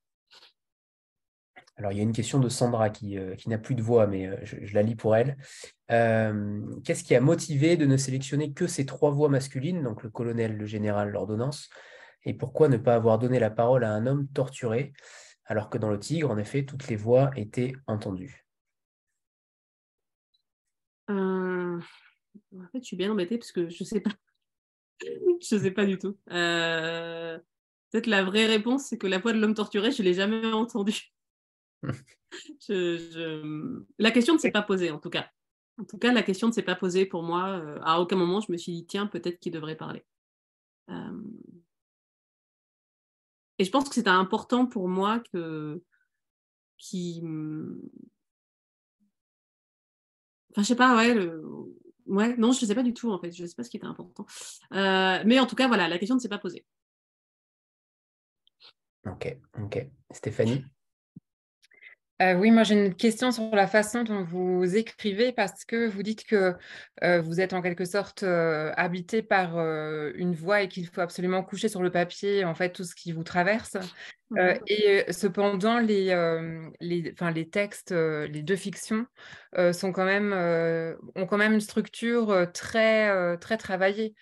Alors, il y a une question de Sandra qui, qui n'a plus de voix, mais je, la lis pour elle. Qu'est-ce qui a motivé de ne sélectionner que ces trois voix masculines, donc le colonel, le général, l'ordonnance Et pourquoi ne pas avoir donné la parole à un homme torturé? Alors que dans le tigre, en effet, toutes les voix étaient entendues. Euh, en fait, je suis bien embêtée parce que je ne sais pas. je ne sais pas du tout. Euh, peut-être la vraie réponse, c'est que la voix de l'homme torturé, je ne l'ai jamais entendue. La question ne s'est pas posée, en tout cas. En tout cas, la question ne s'est pas posée pour moi. Euh, à aucun moment, je me suis dit, tiens, peut-être qu'il devrait parler. Et je pense que c'était important pour moi que. Qui. Enfin, je sais pas, ouais. Ouais, non, je ne sais pas du tout, en fait. Je ne sais pas ce qui était important. Euh, mais en tout cas, voilà, la question ne s'est pas posée. Ok, ok. Stéphanie? Euh, oui, moi j'ai une question sur la façon dont vous écrivez parce que vous dites que euh, vous êtes en quelque sorte euh, habité par une voix et qu'il faut absolument coucher sur le papier en fait tout ce qui vous traverse. Mmh et cependant, les, les, les textes, les deux fictions sont quand même, ont quand même une structure très, très travaillée.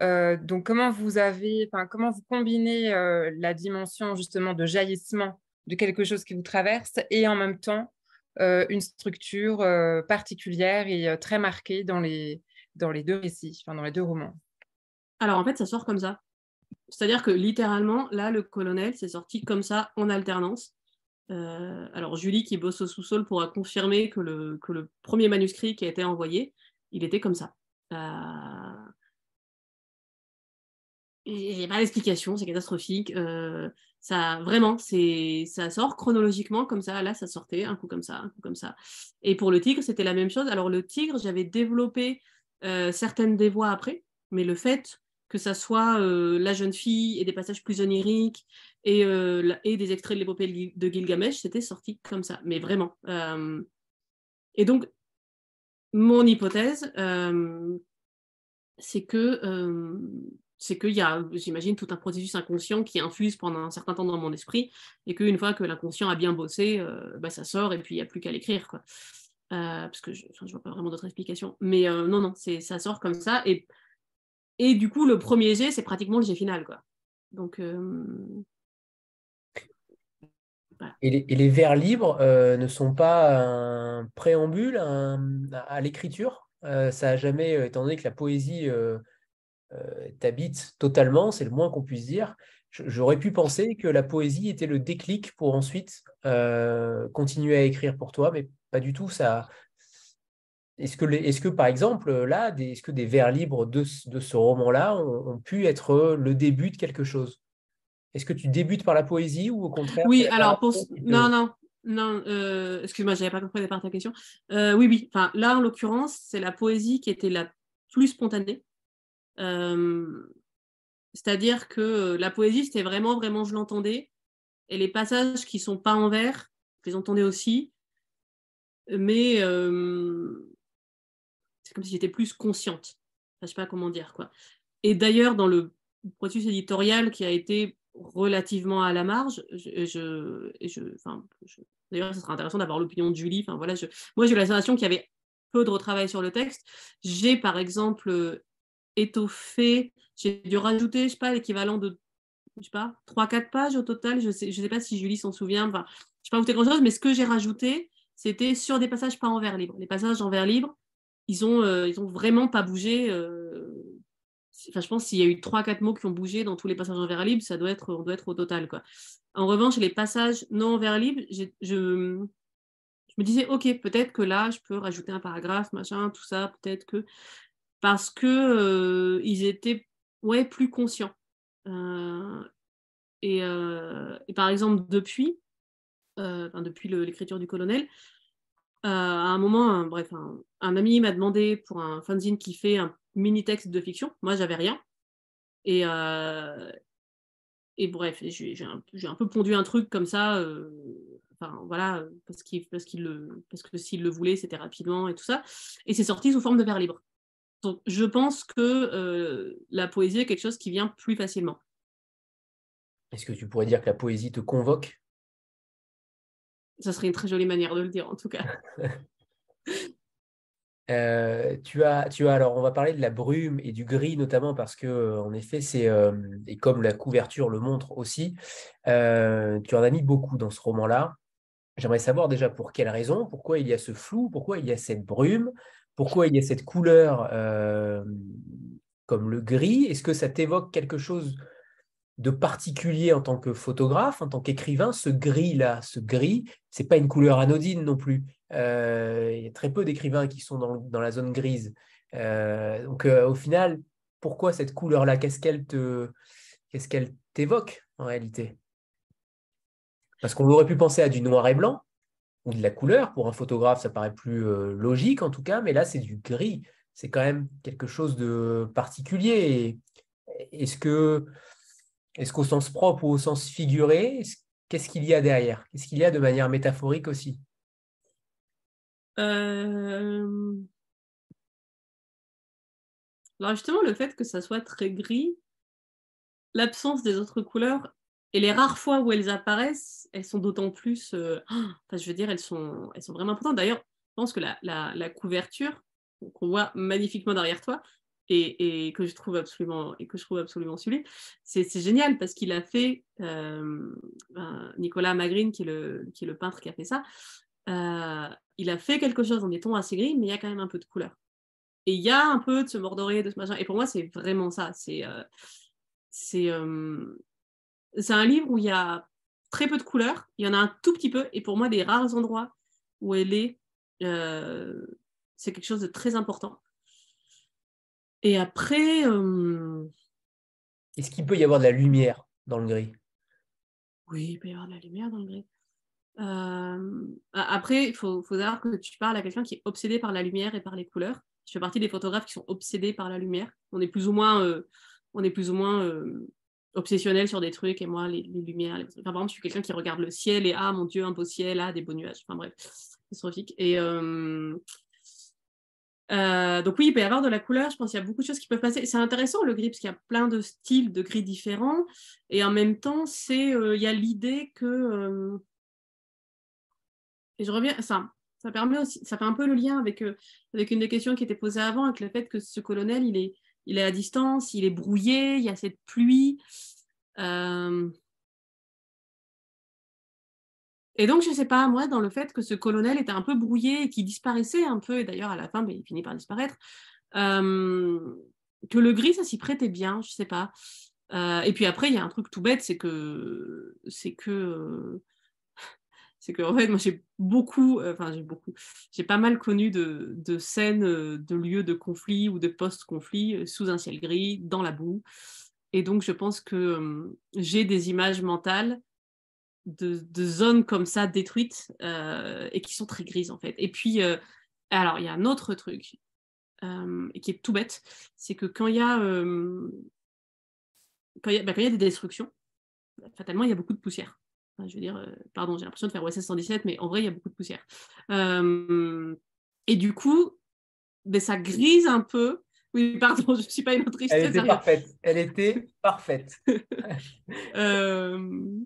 donc comment vous avez, comment vous combinez la dimension justement de jaillissement de quelque chose qui vous traverse et en même temps euh, une structure euh, particulière et euh, très marquée dans les, dans les deux récits, dans les deux romans. Alors en fait, ça sort comme ça. C'est-à-dire que littéralement, là, le colonel, c'est sorti comme ça en alternance. alors Julie, qui bosse au sous-sol, pourra confirmer que le, que le premier manuscrit qui a été envoyé, il était comme ça. Il pas d'explication, c'est catastrophique ça vraiment c'est ça sort chronologiquement comme ça là ça sortait un coup comme ça un coup comme ça. Et pour le tigre c'était la même chose. Alors le tigre j'avais développé euh, certaines des voix après mais le fait que ça soit euh, la jeune fille et des passages plus oniriques et, euh, et des extraits de l'épopée de Gilgamesh c'était sorti comme ça. Mais vraiment et donc mon hypothèse c'est que c'est qu'il y a, j'imagine, tout un processus inconscient qui infuse pendant un certain temps dans mon esprit, et qu'une fois que l'inconscient a bien bossé, euh, bah, ça sort, et puis il n'y a plus qu'à l'écrire. Quoi. Euh, parce que je ne vois pas vraiment d'autres explications. Mais euh, non, non, ça sort comme ça. Et, et du coup, le premier jet, c'est pratiquement le jet final. Quoi. Donc, et, les, vers libres ne sont pas un préambule à l'écriture? Ça a jamais, étant donné que la poésie euh, t'habites totalement, c'est le moins qu'on puisse dire. J'aurais pu penser que la poésie était le déclic pour ensuite euh, continuer à écrire pour toi, mais pas du tout. Ça, est-ce que, est que, par exemple, là, est-ce que des vers libres de, ce roman-là ont, pu être le début de quelque chose? Est-ce que tu débutes par la poésie ou au contraire Oui, alors, pour... non, non, non, euh, excuse-moi, je n'avais pas compris ta question. oui, oui, enfin, là, en l'occurrence, c'est la poésie qui était la plus spontanée. Euh, c'est-à-dire que euh, la poésie, c'était vraiment, vraiment, je l'entendais. Et les passages qui sont pas en vers, je les entendais aussi. Mais euh, c'est comme si j'étais plus consciente. je sais pas comment dire quoi. Et d'ailleurs, dans le processus éditorial qui a été relativement à la marge, je, je, je d'ailleurs, ce sera intéressant d'avoir l'opinion de Julie. Enfin, voilà, moi, j'ai eu la sensation qu'il y avait peu de retravail sur le texte. J'ai, par exemple, étoffé, j'ai dû rajouter, je sais pas, l'équivalent de, je sais pas, 3-4 pages au total. Je sais, je sais pas si Julie s'en souvient. Enfin, je sais pas rajouté grand-chose, mais ce que j'ai rajouté, c'était sur des passages pas en vers libre. Les passages en vers libre, ils ont, euh, ils ont vraiment pas bougé. Enfin, je pense s'il y a eu 3-4 mots qui ont bougé dans tous les passages en vers libre, ça doit être, on doit être au total. Quoi. En revanche, les passages non en vers libre, je, je me disais, ok, peut-être que là, je peux rajouter un paragraphe, machin, tout ça, peut-être que. Parce que euh, ils étaient ouais, plus conscients. et, et, par exemple, depuis, depuis l'écriture du colonel, à un moment, bref, un, ami m'a demandé pour un fanzine qui fait un mini texte de fiction. Moi, j'avais rien. Et, et bref, j'ai un, un, peu pondu un truc comme ça. enfin, voilà, parce, qu'il parce, qu'il parce que s'il le voulait, c'était rapidement et tout ça. Et c'est sorti sous forme de vers libre. Donc, je pense que la poésie est quelque chose qui vient plus facilement. Est-ce que tu pourrais dire que la poésie te convoque? Ça serait une très jolie manière de le dire, en tout cas. Euh, tu as, tu as, alors on va parler de la brume et du gris notamment parce que euh, en effet c'est euh, et comme la couverture le montre aussi, tu en as mis beaucoup dans ce roman-là. J'aimerais savoir déjà pour quelle raison, pourquoi il y a ce flou, pourquoi il y a cette brume, pourquoi il y a cette couleur comme le gris? Est-ce que ça t'évoque quelque chose de particulier en tant que photographe, en tant qu'écrivain, ce gris-là, ce gris, c'est pas une couleur anodine non plus. Euh, il y a très peu d'écrivains qui sont dans, la zone grise. Euh, donc euh, au final, pourquoi cette couleur-là? Qu'est-ce qu'elle te, qu'est-ce qu'elle t'évoque en réalité? Parce qu'on aurait pu penser à du noir et blanc de la couleur. Pour un photographe, ça paraît plus logique en tout cas, mais là c'est du gris. C'est quand même quelque chose de particulier. Est-ce que est-ce qu'au sens propre ou au sens figuré, qu'est-ce qu'il y a derrière? Qu'est-ce qu'il y a de manière métaphorique aussi? Euh... Alors justement, le fait que ça soit très gris, l'absence des autres couleurs et les rares fois où elles apparaissent, elles sont d'autant plus... Euh, enfin, je veux dire, elles sont, elles sont vraiment importantes. D'ailleurs, je pense que la, la couverture qu'on voit magnifiquement derrière toi, et, que je trouve absolument et que je trouve absolument sublime. C'est génial parce qu'il a fait euh, Nicolas Magrin qui est le qui est le peintre qui a fait ça. Euh, il a fait quelque chose en étant assez gris, mais il y a quand même un peu de couleur. Et il y a un peu de ce mordoré, de ce machin. Et pour moi, c'est vraiment ça. C'est c'est c'est un livre où il y a très peu de couleurs. Il y en a un tout petit peu. Et pour moi, des rares endroits où elle est, c'est quelque chose de très important. Et après. Euh, Est-ce qu'il peut y avoir de la lumière dans le gris? Oui, il peut y avoir de la lumière dans le gris. Euh, après, il faut, faut, savoir que tu parles à quelqu'un qui est obsédé par la lumière et par les couleurs. Je fais partie des photographes qui sont obsédés par la lumière. On est plus ou moins, euh, on est plus ou moins obsessionnel sur des trucs. Et moi, les, lumières. Enfin, par exemple, je suis quelqu'un qui regarde le ciel et ah mon Dieu, un beau ciel, ah des beaux nuages. Enfin bref, catastrophique. Et euh, donc oui, il peut y avoir de la couleur. Je pense qu'il y a beaucoup de choses qui peuvent passer. C'est intéressant le gris parce qu'il y a plein de styles de gris différents. Et en même temps, c'est euh, il y a l'idée que euh, et je reviens ça. Ça permet aussi, ça fait un peu le lien avec avec une des questions qui était posée avant, avec le fait que ce colonel, il est il est à distance, il est brouillé, il y a cette pluie. Et donc, je ne sais pas, moi, dans le fait que ce colonel était un peu brouillé et qui disparaissait un peu, et d'ailleurs, à la fin, mais il finit par disparaître, euh, que le gris, ça s'y prêtait bien, je ne sais pas. Euh, et puis après, il y a un truc tout bête, c'est que, c'est que, c'est que, en fait, moi, j'ai beaucoup, enfin, j'ai beaucoup, j'ai pas mal connu de, scènes, de lieux de conflit ou de post-conflit sous un ciel gris, dans la boue. Et donc, je pense que j'ai des images mentales de, zones comme ça détruites euh, et qui sont très grises en fait. Et puis, euh, alors il y a un autre truc euh, qui est tout bête, c'est que quand il y, a, bah, quand il y a des destructions, fatalement il y a beaucoup de poussière. Je veux dire, pardon, j'ai l'impression de faire OSS 117, mais en vrai il y a beaucoup de poussière. et du coup, ben, ça grise un peu Oui, pardon, je ne suis pas une autrice. Elle était parfaite. Elle était parfaite. Euh,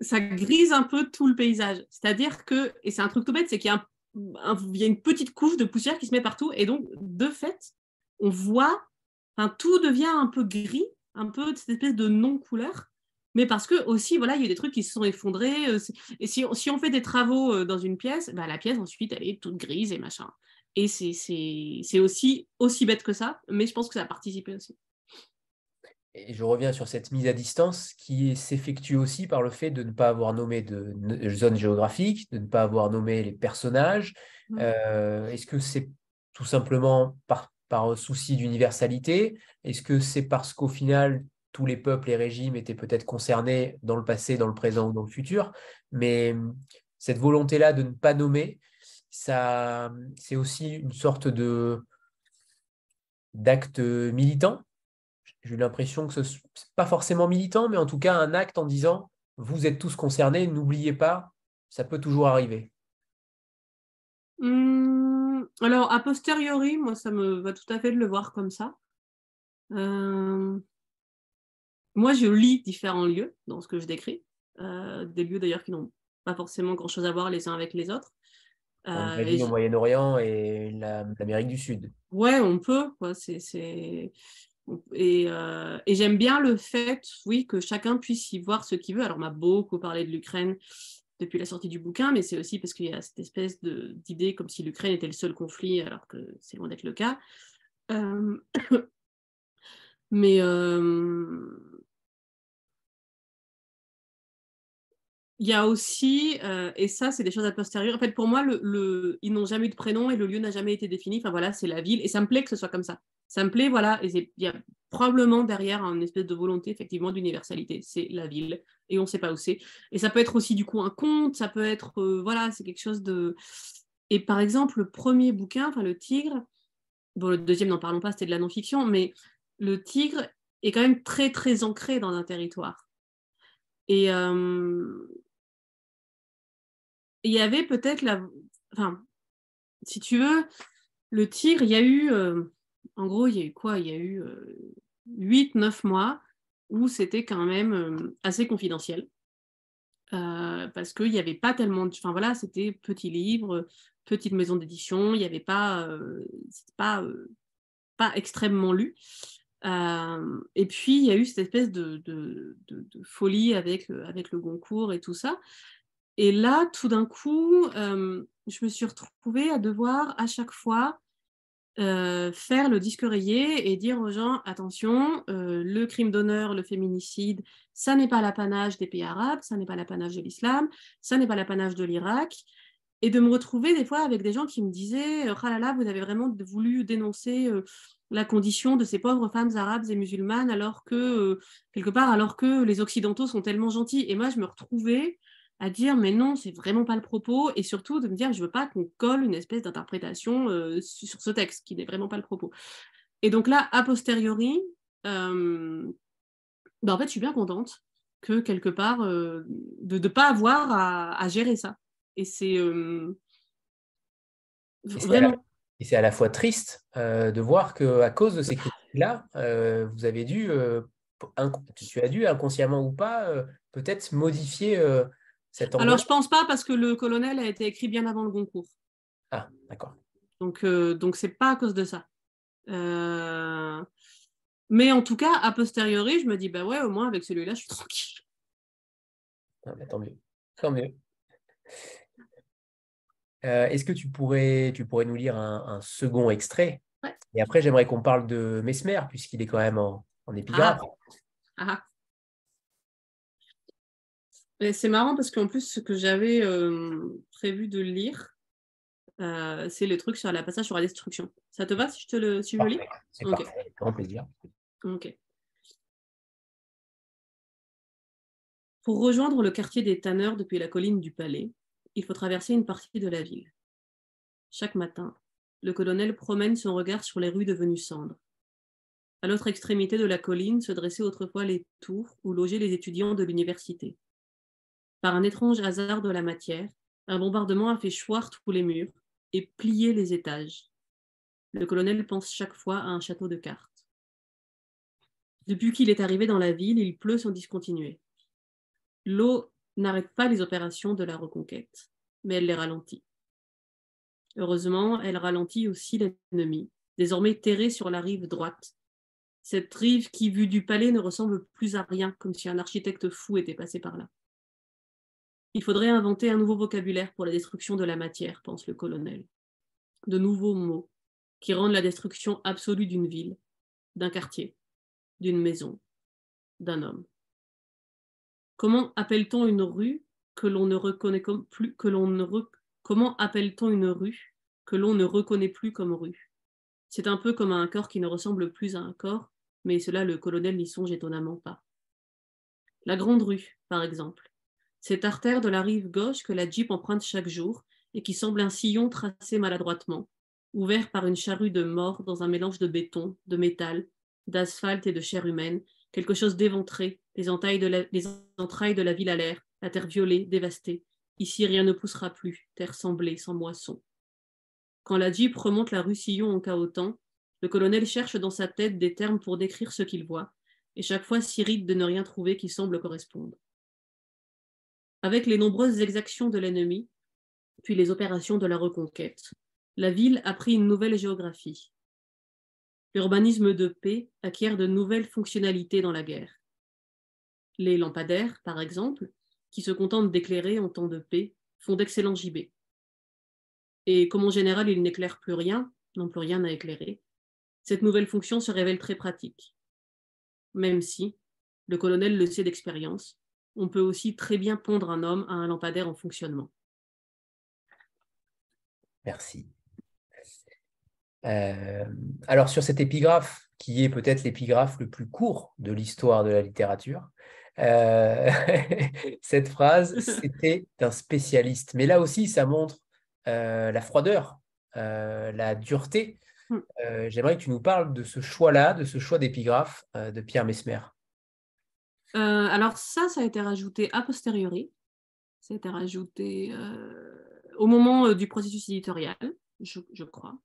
ça grise un peu tout le paysage. C'est-à-dire que, et c'est un truc tout bête, c'est qu'il y, y, a une petite couche de poussière qui se met partout. Et donc, de fait, on voit, tout devient un peu gris, un peu cette espèce de non-couleur. Mais parce que aussi, voilà, il y a des trucs qui se sont effondrés. Euh, et si on, si on fait des travaux euh, dans une pièce, bah, la pièce, ensuite, elle est toute grise et machin. Et c'est aussi, aussi bête que ça, mais je pense que ça a participé aussi. Et je reviens sur cette mise à distance qui s'effectue aussi par le fait de ne pas avoir nommé de zone géographique, de ne pas avoir nommé les personnages. Euh, est-ce que c'est tout simplement par, par souci d'universalité? Est-ce que c'est parce qu'au final, tous les peuples et régimes étaient peut-être concernés dans le passé, dans le présent ou dans le futur Mais hum, cette volonté-là de ne pas nommer, ça, c'est aussi une sorte de d'acte militant j'ai eu l'impression que ce n'est pas forcément militant, mais en tout cas un acte en disant vous êtes tous concernés, n'oubliez pas, ça peut toujours arriver. Mmh, alors, a posteriori, moi, ça me va tout à fait de le voir comme ça. Euh, moi, je lis différents lieux dans ce que je décris, euh, des lieux d'ailleurs qui n'ont pas forcément grand-chose à voir les uns avec les autres. Euh, au Moyen-Orient et l'Amérique du Sud. Ouais, on peut. C'est euh, et, j'aime bien le fait, oui, que chacun puisse y voir ce qu'il veut. Alors, on m'a beaucoup parlé de l'Ukraine depuis la sortie du bouquin, mais c'est aussi parce qu'il y a cette espèce d'idée comme si l'Ukraine était le seul conflit, alors que c'est loin d'être le cas. Euh, mais Il y a aussi, euh, et ça, c'est des choses à postérieur. En fait, pour moi, ils n'ont jamais eu de prénom et le lieu n'a jamais été défini. Enfin, voilà, c'est la ville. Et ça me plaît que ce soit comme ça. Ça me plaît, voilà. Et il y a probablement derrière une espèce de volonté, effectivement, d'universalité. C'est la ville. Et on ne sait pas où c'est. Et ça peut être aussi, du coup, un conte. Ça peut être, euh, voilà, c'est quelque chose de. Et par exemple, le premier bouquin, enfin, Le Tigre, bon, le deuxième, n'en parlons pas, c'était de la non-fiction, mais Le Tigre est quand même très, très ancré dans un territoire. Et, euh, il y avait peut-être la. Enfin, si tu veux, le tir, il y a eu. Euh, en gros, il y a eu quoi? Il y a eu 8-9 euh, mois où c'était quand même euh, assez confidentiel. parce qu'il n'y avait pas tellement de. Enfin voilà, c'était petit livre, petite maison d'édition, il n'y avait pas. pas, pas extrêmement lu. et puis, il y a eu cette espèce de folie avec, avec le Goncourt et tout ça. Et là, tout d'un coup, euh, je me suis retrouvée à devoir à chaque fois euh, faire le disque rayé et dire aux gens attention, euh, le crime d'honneur, le féminicide, ça n'est pas l'apanage des pays arabes, ça n'est pas l'apanage de l'islam, ça n'est pas l'apanage de l'Irak. Et de me retrouver des fois avec des gens qui me disaient ah vous avez vraiment voulu dénoncer la condition de ces pauvres femmes arabes et musulmanes alors que, quelque part, alors que les Occidentaux sont tellement gentils. Et moi, je me retrouvais à dire mais non, c'est vraiment pas le propos, et surtout de me dire je veux pas qu'on colle une espèce d'interprétation euh, sur ce texte qui n'est vraiment pas le propos. Et donc là, a posteriori, euh, bah, en fait, je suis bien contente que quelque part euh, de ne pas avoir à, gérer ça. Et c'est vraiment. Et c'est à la fois triste de voir que à cause de ces critiques-là, vous avez dû, tu as dû inconsciemment ou pas, peut-être modifier alors, je pense pas parce que le colonel a été écrit bien avant le Goncourt. Ah, d'accord. Donc, euh, donc c'est pas à cause de ça. Euh, mais en tout cas, a posteriori, je me dis, bah ouais, au moins avec celui-là, je suis tranquille. Ah, bah, tant mieux. Tant mieux. Euh, est-ce que tu pourrais, tu pourrais nous lire un, second extrait? Ouais. Et après, j'aimerais qu'on parle de Mesmer, puisqu'il est quand même en, en. Ah. ah. C'est marrant parce qu'en plus, ce que j'avais euh, prévu de lire, euh, c'est le truc sur la passage sur la destruction. Ça te va si je te le, si je lis? C'est parfait, avec grand plaisir. Ok. Pour rejoindre le quartier des tanneurs depuis la colline du Palais, il faut traverser une partie de la ville. Chaque matin, le colonel promène son regard sur les rues devenues cendres. À l'autre extrémité de la colline se dressaient autrefois les tours où logeaient les étudiants de l'université. Par un étrange hasard de la matière, un bombardement a fait choir tous les murs et plié les étages. le colonel pense chaque fois à un château de cartes. Depuis qu'il est arrivé dans la ville, il pleut sans discontinuer. L'eau n'arrête pas les opérations de la reconquête, mais elle les ralentit. Heureusement, elle ralentit aussi l'ennemi, désormais terré sur la rive droite. Cette rive qui, vue du palais, ne ressemble plus à rien, comme si un architecte fou était passé par là. Il faudrait inventer un nouveau vocabulaire pour la destruction de la matière, pense le colonel. De nouveaux mots qui rendent la destruction absolue d'une ville, d'un quartier, d'une maison, d'un homme. Comment appelle-t-on une rue que l'on ne reconnaît plus que l'on ne Comment appelle-t-on une rue que l'on ne reconnaît plus comme rue? C'est un peu comme un corps qui ne ressemble plus à un corps, mais cela le colonel n'y songe étonnamment pas. La grande rue, par exemple. Cette artère de la rive gauche que la Jeep emprunte chaque jour et qui semble un sillon tracé maladroitement, ouvert par une charrue de mort dans un mélange de béton, de métal, d'asphalte et de chair humaine, quelque chose d'éventré, les, entrailles de la, ville à l'air, la terre violée, dévastée, Ici, rien ne poussera plus, terre semblée, sans moisson. Quand la Jeep remonte la rue Sillon en cahotant, le colonel cherche dans sa tête des termes pour décrire ce qu'il voit, et chaque fois s'irrite de ne rien trouver qui semble correspondre. Avec les nombreuses exactions de l'ennemi, puis les opérations de la reconquête, la ville a pris une nouvelle géographie. L'urbanisme de paix acquiert de nouvelles fonctionnalités dans la guerre. Les lampadaires, par exemple, qui se contentent d'éclairer en temps de paix, font d'excellents gibets. Et comme en général ils n'éclairent plus rien, n'ont plus rien à éclairer, cette nouvelle fonction se révèle très pratique. Même si, le colonel le sait d'expérience, on peut aussi très bien pondre un homme à un lampadaire en fonctionnement. Merci. Euh, alors sur cette épigraphe, qui est peut-être l'épigraphe le plus court de l'histoire de la littérature, euh, cette phrase, c'était un spécialiste. Mais là aussi, ça montre euh, la froideur, la dureté. Hmm. J'aimerais que tu nous parles de ce choix-là, de ce choix d'épigraphe de Pierre Mesmer. Alors ça, ça a été rajouté a posteriori. Ça a été rajouté au moment du processus éditorial, je, je crois.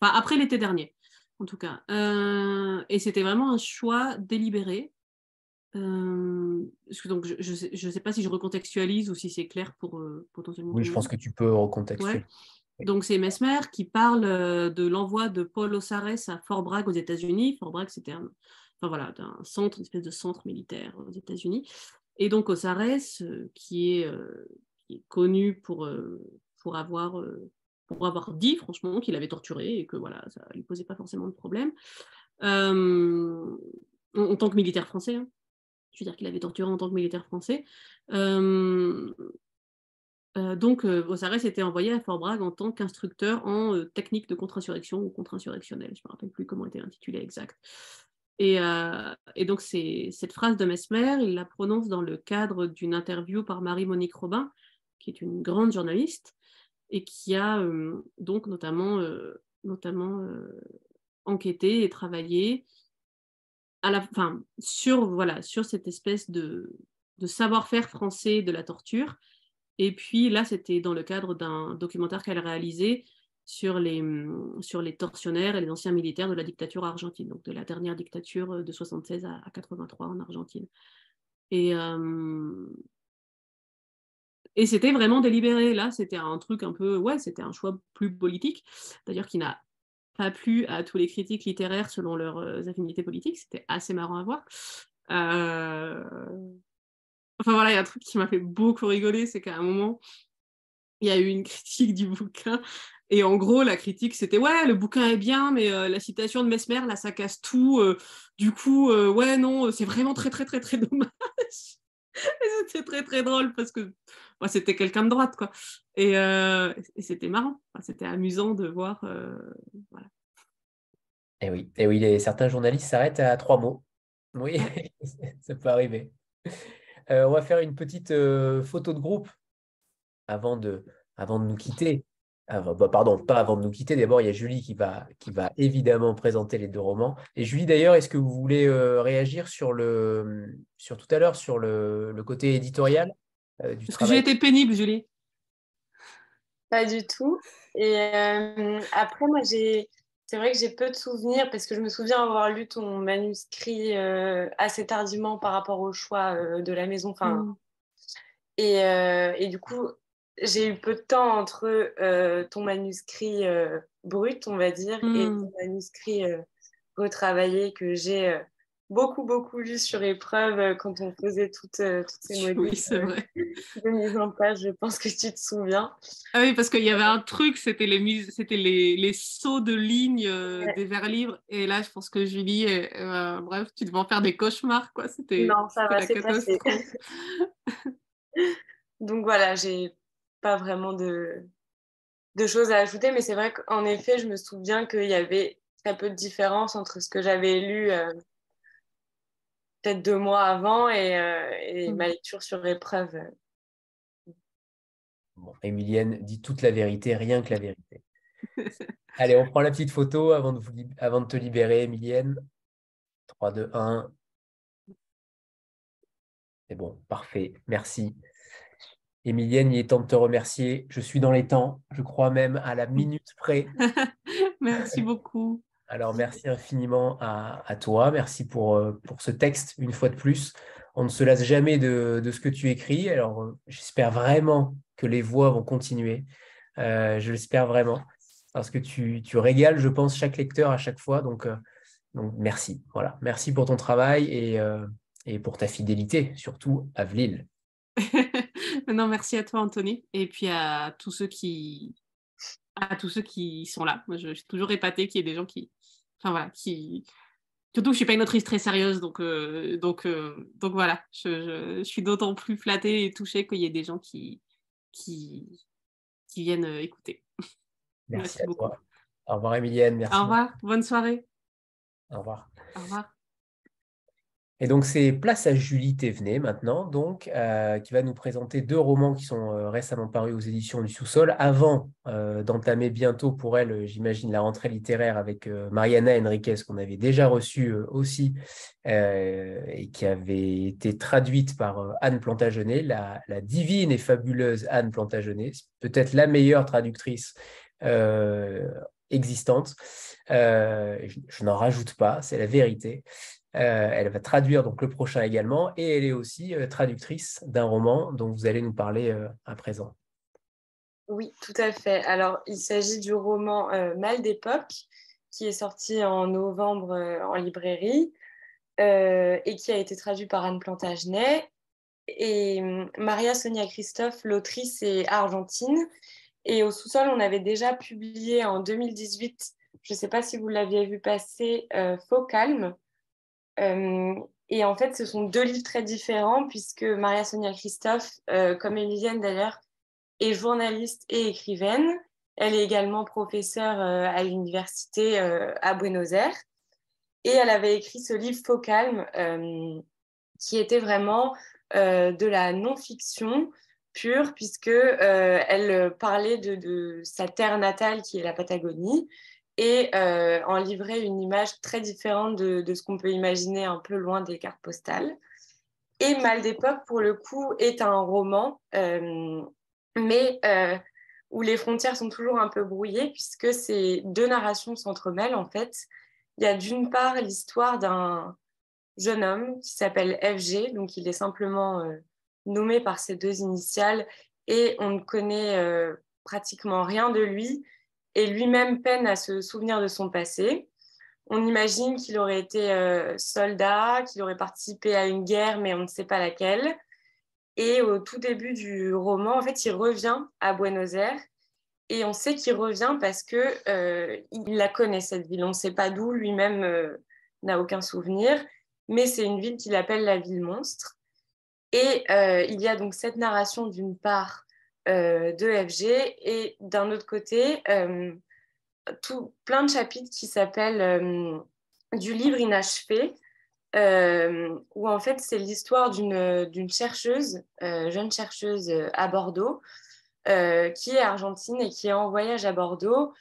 Enfin, après l'été dernier, en tout cas. et c'était vraiment un choix délibéré donc je ne sais, pas si je recontextualise ou si c'est clair pour potentiellement. Oui, je pense que tu peux recontextualiser. Donc c'est Mesmer qui parle de l'envoi de Paul Osares à Fort Bragg aux États-Unis. Fort Bragg, c'était un, enfin, voilà, un centre, une espèce de centre militaire aux États-Unis. Et donc Osares, qui, est, qui est connu pour, pour avoir pour avoir dit franchement qu'il avait torturé et que voilà, ça lui posait pas forcément de problème. en, tant que militaire français, hein je veux dire qu'il avait torturé en tant que militaire français. Euh, euh, donc, euh, était envoyé à Fort Bragg en tant qu'instructeur en technique de contre-insurrection ou contre-insurrectionnelle. Je ne me rappelle plus comment était l'intitulé exact. Et, donc, cette phrase de Mesmer, il la prononce dans le cadre d'une interview par Marie-Monique Robin, qui est une grande journaliste et qui a donc notamment, notamment enquêté et travaillé la, sur, voilà, sur cette espèce de, savoir-faire français de la torture. Et puis là, c'était dans le cadre d'un documentaire qu'elle a réalisé sur les, sur les tortionnaires et les anciens militaires de la dictature argentine, donc de la dernière dictature de 76 à, 83 en Argentine. Et, euh, et c'était vraiment délibéré. Là, c'était un truc un peu, ouais, c'était un choix plus politique, d'ailleurs qui n'a pas plu à tous les critiques littéraires selon leurs euh, affinités politiques. C'était assez marrant à voir. Euh, enfin voilà, il y a un truc qui m'a fait beaucoup rigoler, c'est qu'à un moment, il y a eu une critique du bouquin. Et en gros, la critique, c'était ouais, le bouquin est bien, mais euh, la citation de Mesmer, là, ça casse tout. du coup, ouais, non, c'est vraiment très, très, très, très dommage. c'était très, très drôle parce que moi, c'était quelqu'un de droite, quoi. Et, euh, c'était marrant, c'était amusant de voir. Euh, voilà. Et oui, et oui les, certains journalistes s'arrêtent à trois mots. Oui, ça peut arriver. Euh, on va faire une petite photo de groupe avant de, avant de nous quitter. Ah, bah, pardon, pas avant de nous quitter. D'abord, il y a Julie qui va, qui va évidemment présenter les deux romans. Et Julie, d'ailleurs, est-ce que vous voulez réagir sur, le, sur tout à l'heure sur le, le côté éditorial euh, Est-ce que j'ai été pénible, Julie Pas du tout. Et euh, après, moi, j'ai c'est vrai que j'ai peu de souvenirs parce que je me souviens avoir lu ton manuscrit euh, assez tardivement par rapport au choix euh, de la maison. Enfin, mm. et, et, du coup, j'ai eu peu de temps entre ton manuscrit brut, on va dire, et mm. ton manuscrit retravaillé que j'ai beaucoup, beaucoup lu sur épreuve euh, quand on faisait toutes, euh, toutes ces modifs oui, c'est vrai. de mise en page. Je pense que tu te souviens. Ah oui, parce qu'il y avait un truc, c'était les, c'était les, les sauts de ligne euh, des vers libres. Et là, je pense que Julie, bref, tu devais en faire des cauchemars. Quoi. C'était, non, ça va, c'est passé. Donc voilà, j'ai pas vraiment de, de choses à ajouter, mais c'est vrai qu'en effet, je me souviens qu'il y avait très peu de différence entre ce que j'avais lu peut-être deux mois avant et, euh, mmh. ma lecture sur épreuve. Bon, Emilienne dit toute la vérité, rien que la vérité. Allez, on prend la petite photo avant de, avant de te libérer, Emilienne. 3, 2, 1. C'est bon, parfait. Merci. Emilienne, il est temps de te remercier. Je suis dans les temps, je crois même à la minute près. Merci beaucoup. Alors, merci infiniment à, toi. Merci pour, euh, pour ce texte, une fois de plus. On ne se lasse jamais de, ce que tu écris. Alors, euh, j'espère vraiment que les voix vont continuer. Euh, je l'espère vraiment. Parce que tu, régales, je pense, chaque lecteur à chaque fois. Donc, donc merci. Voilà. Merci pour ton travail et, et pour ta fidélité, surtout à Vlil. non, merci à toi, Anthony. Et puis à tous ceux qui, à tous ceux qui sont là. Moi, je, suis toujours épatée qu'il y ait des gens qui. Enfin voilà, qui. Surtout que je ne suis pas une autrice très sérieuse, donc, euh, donc, euh, donc voilà, je, suis d'autant plus flattée et touchée qu'il y ait des gens qui, qui, qui viennent euh, écouter. Merci, à beaucoup. Toi. Au revoir, Emilienne. Merci. Au revoir, bonne soirée. Au revoir. Au revoir. Et donc, c'est place à Julie Thévenet maintenant, donc, euh, qui va nous présenter deux romans qui sont euh, récemment parus aux éditions du Sous-Sol, avant euh, d'entamer bientôt pour elle, j'imagine, la rentrée littéraire avec Mariana Henriquez, qu'on avait déjà reçue aussi, et qui avait été traduite par Anne Plantagenet, la, la, divine et fabuleuse Anne Plantagenet, peut-être la meilleure traductrice existante. je, je n'en rajoute pas, c'est la vérité. Euh, elle va traduire donc le prochain également et elle est aussi euh, traductrice d'un roman dont vous allez nous parler euh, à présent. Oui, tout à fait. Alors, il s'agit du roman Mal d'époque qui est sorti en novembre en librairie et qui a été traduit par Anne Plantagenet. Et hum, Maria Sonia Christophe, l'autrice, est argentine. Et au sous-sol, on avait déjà publié en 2018, je ne sais pas si vous l'aviez vu passer, Faux calme, et en fait, ce sont deux livres très différents puisque Maria Sonia Christophe, euh, comme Emilienne d'ailleurs, est journaliste et écrivaine. Elle est également professeure euh, à l'université à Buenos Aires. Et elle avait écrit ce livre Faux calme, qui était vraiment de la non-fiction pure, puisque elle parlait de, sa terre natale, qui est la Patagonie, et euh, en livrer une image très différente de, ce qu'on peut imaginer un peu loin des cartes postales. Et Mal d'époque, pour le coup, est un roman, euh, mais euh, où les frontières sont toujours un peu brouillées, puisque ces deux narrations s'entremêlent en fait. Il y a d'une part l'histoire d'un jeune homme qui s'appelle FG, donc il est simplement nommé par ses deux initiales, et on ne connaît pratiquement rien de lui, et lui-même peine à se souvenir de son passé. On imagine qu'il aurait été euh, soldat, qu'il aurait participé à une guerre, mais on ne sait pas laquelle. Et au tout début du roman, en fait, il revient à Buenos Aires. Et on sait qu'il revient parce que euh, il la connaît cette ville. On ne sait pas d'où, lui-même euh, n'a aucun souvenir, mais c'est une ville qu'il appelle la ville monstre. Et il y a donc cette narration d'une part de FG et d'un autre côté, euh, tout, plein de chapitres qui s'appellent euh, du livre inachevé, où en fait c'est l'histoire d'une chercheuse, jeune chercheuse à Bordeaux, qui est argentine et qui est en voyage à Bordeaux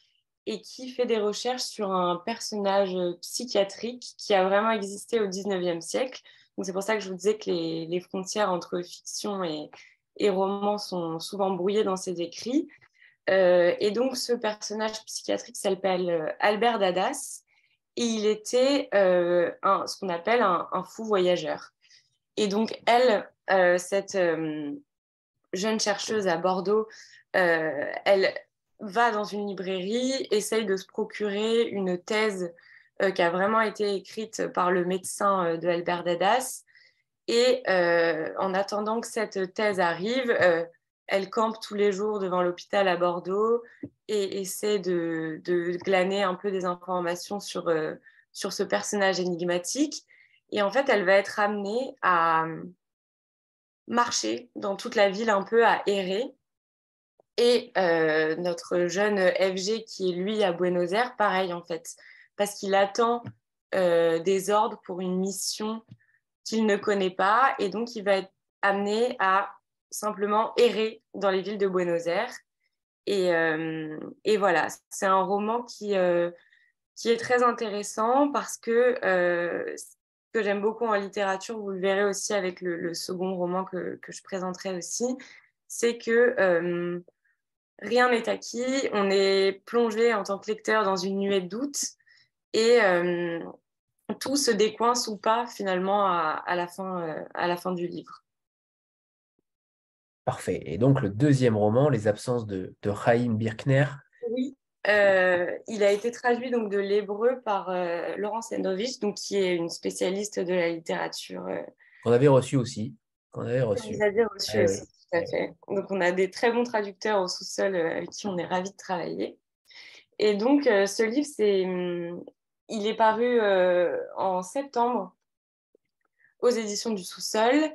et qui fait des recherches sur un personnage psychiatrique qui a vraiment existé au 19e siècle. C'est pour ça que je vous disais que les, les frontières entre fiction et, et romans sont souvent brouillés dans ses écrits. et donc, ce personnage psychiatrique s'appelle Albert Dadas et il était un, ce qu'on appelle un, fou voyageur. Et donc, elle, cette jeune chercheuse à Bordeaux, elle va dans une librairie, essaye de se procurer une thèse euh, qui a vraiment été écrite par le médecin euh, de Albert Dadas. Et euh, en attendant que cette thèse arrive, elle campe tous les jours devant l'hôpital à Bordeaux et essaie de, glaner un peu des informations sur, sur ce personnage énigmatique. Et en fait, elle va être amenée à marcher dans toute la ville, un peu à errer. Et notre jeune FG qui est lui à Buenos Aires, pareil en fait parce qu'il attend euh, des ordres pour une mission qu'il ne connaît pas et donc il va être amené à simplement errer dans les villes de Buenos Aires. Et, euh, voilà, c'est un roman qui, euh, qui est très intéressant parce que ce que j'aime beaucoup en littérature, vous le verrez aussi avec le, second roman que, que, je présenterai aussi, c'est que rien n'est acquis, on est plongé en tant que lecteur dans une nuée de doute et euh, tout se décoince ou pas finalement à, la, fin, euh, à la fin du livre. Parfait. Et donc le deuxième roman, Les absences de, de Chaim Birkner. Oui, euh, il a été traduit donc de l'hébreu par Laurence Endovich, donc qui est une spécialiste de la littérature. Qu'on avait reçu aussi. Qu'on avait reçu. Avez reçu aussi, tout à fait. Donc on a des très bons traducteurs au sous-sol avec qui on est ravis de travailler. Et donc ce livre, c'est hum, il est paru euh, en septembre aux éditions du sous-sol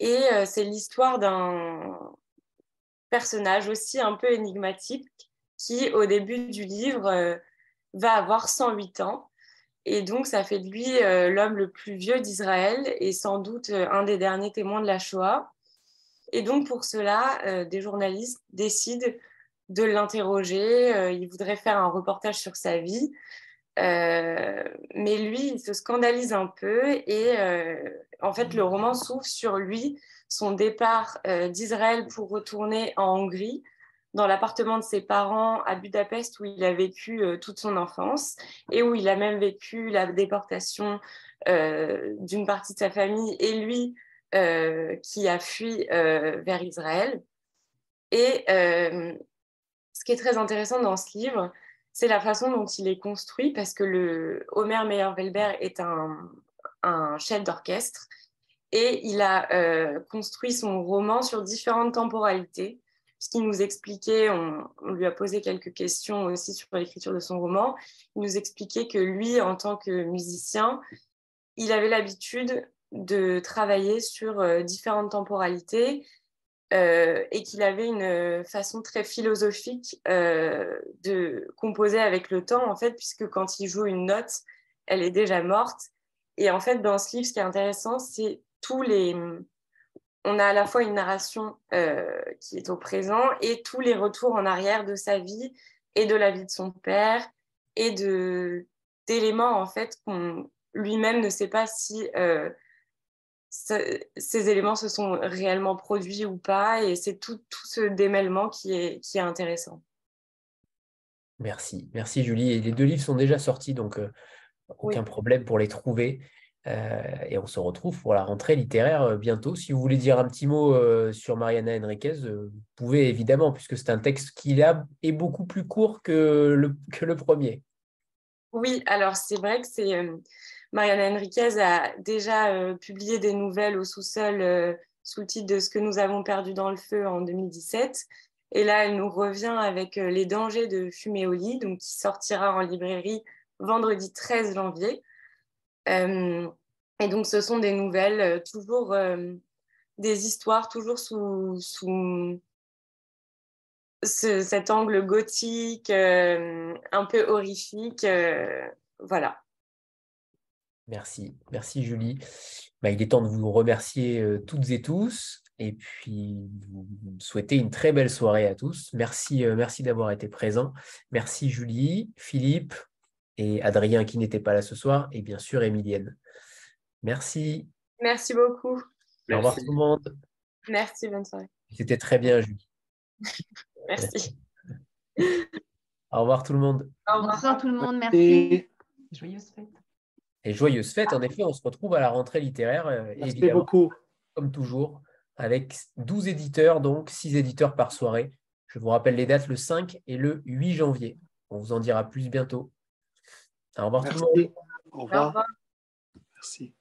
et euh, c'est l'histoire d'un personnage aussi un peu énigmatique qui, au début du livre, euh, va avoir 108 ans. Et donc, ça fait de lui l'homme le plus vieux d'Israël et sans doute un des derniers témoins de la Shoah. Et donc, pour cela, des journalistes décident de l'interroger. ils voudraient faire un reportage sur sa vie. Euh, mais lui, il se scandalise un peu et euh, en fait, le roman s'ouvre sur lui, son départ euh, d'Israël pour retourner en Hongrie, dans l'appartement de ses parents à Budapest où il a vécu toute son enfance et où il a même vécu la déportation d'une partie de sa famille et lui qui a fui vers Israël. Et ce qui est très intéressant dans ce livre, c'est la façon dont il est construit parce que le Homer Meyer-Welber est un, chef d'orchestre et il a euh, construit son roman sur différentes temporalités. Ce qui nous expliquait, on, lui a posé quelques questions aussi sur l'écriture de son roman, il nous expliquait que lui, en tant que musicien, il avait l'habitude de travailler sur euh, différentes temporalités euh, et qu'il avait une façon très philosophique euh, de composer avec le temps, en fait, puisque quand il joue une note, elle est déjà morte. Et en fait, dans ce livre, ce qui est intéressant, c'est tous les... On a à la fois une narration euh, qui est au présent et tous les retours en arrière de sa vie et de la vie de son père et d'éléments en fait qu'on lui-même ne sait pas si ces éléments se sont réellement produits ou pas. Et c'est tout, ce démêlement qui est, qui est intéressant. Merci, merci Julie. Et les deux livres sont déjà sortis, donc euh, aucun problème pour les trouver. Euh, et on se retrouve pour la rentrée littéraire euh, bientôt. Si vous voulez dire un petit mot sur Mariana Enriquez, vous pouvez évidemment, puisque c'est un texte qui est beaucoup plus court que le, que le premier. Oui, alors c'est vrai que c'est Mariana Enriquez a déjà euh, publié des nouvelles au sous-sol euh, sous le titre de Ce que nous avons perdu dans le feu en 2017. Et là, elle nous revient avec euh, Les dangers de fumer au lit, donc qui sortira en librairie vendredi 13 janvier. et donc, ce sont des nouvelles, toujours des histoires, toujours sous, sous cet angle gothique, un peu horrifique. voilà. Merci, merci Julie. Bah, il est temps de vous remercier euh, toutes et tous et puis vous souhaiter une très belle soirée à tous. Merci, euh, merci d'avoir été présent. Merci Julie, Philippe et Adrien qui n'était pas là ce soir et bien sûr Emilienne. Merci. Merci beaucoup. Au revoir tout le monde. Merci, bonne soirée. C'était très bien Julie. merci. Au revoir tout le monde. Au revoir tout le monde, merci. Joyeuses fêtes. Et joyeuses fêtes, en effet, on se retrouve à la rentrée littéraire, euh, merci beaucoup. comme toujours, avec 12 éditeurs, donc 6 éditeurs par soirée. Je vous rappelle les dates le 5 et le 8 janvier. On vous en dira plus bientôt. Au revoir tout le monde. Au revoir. Merci.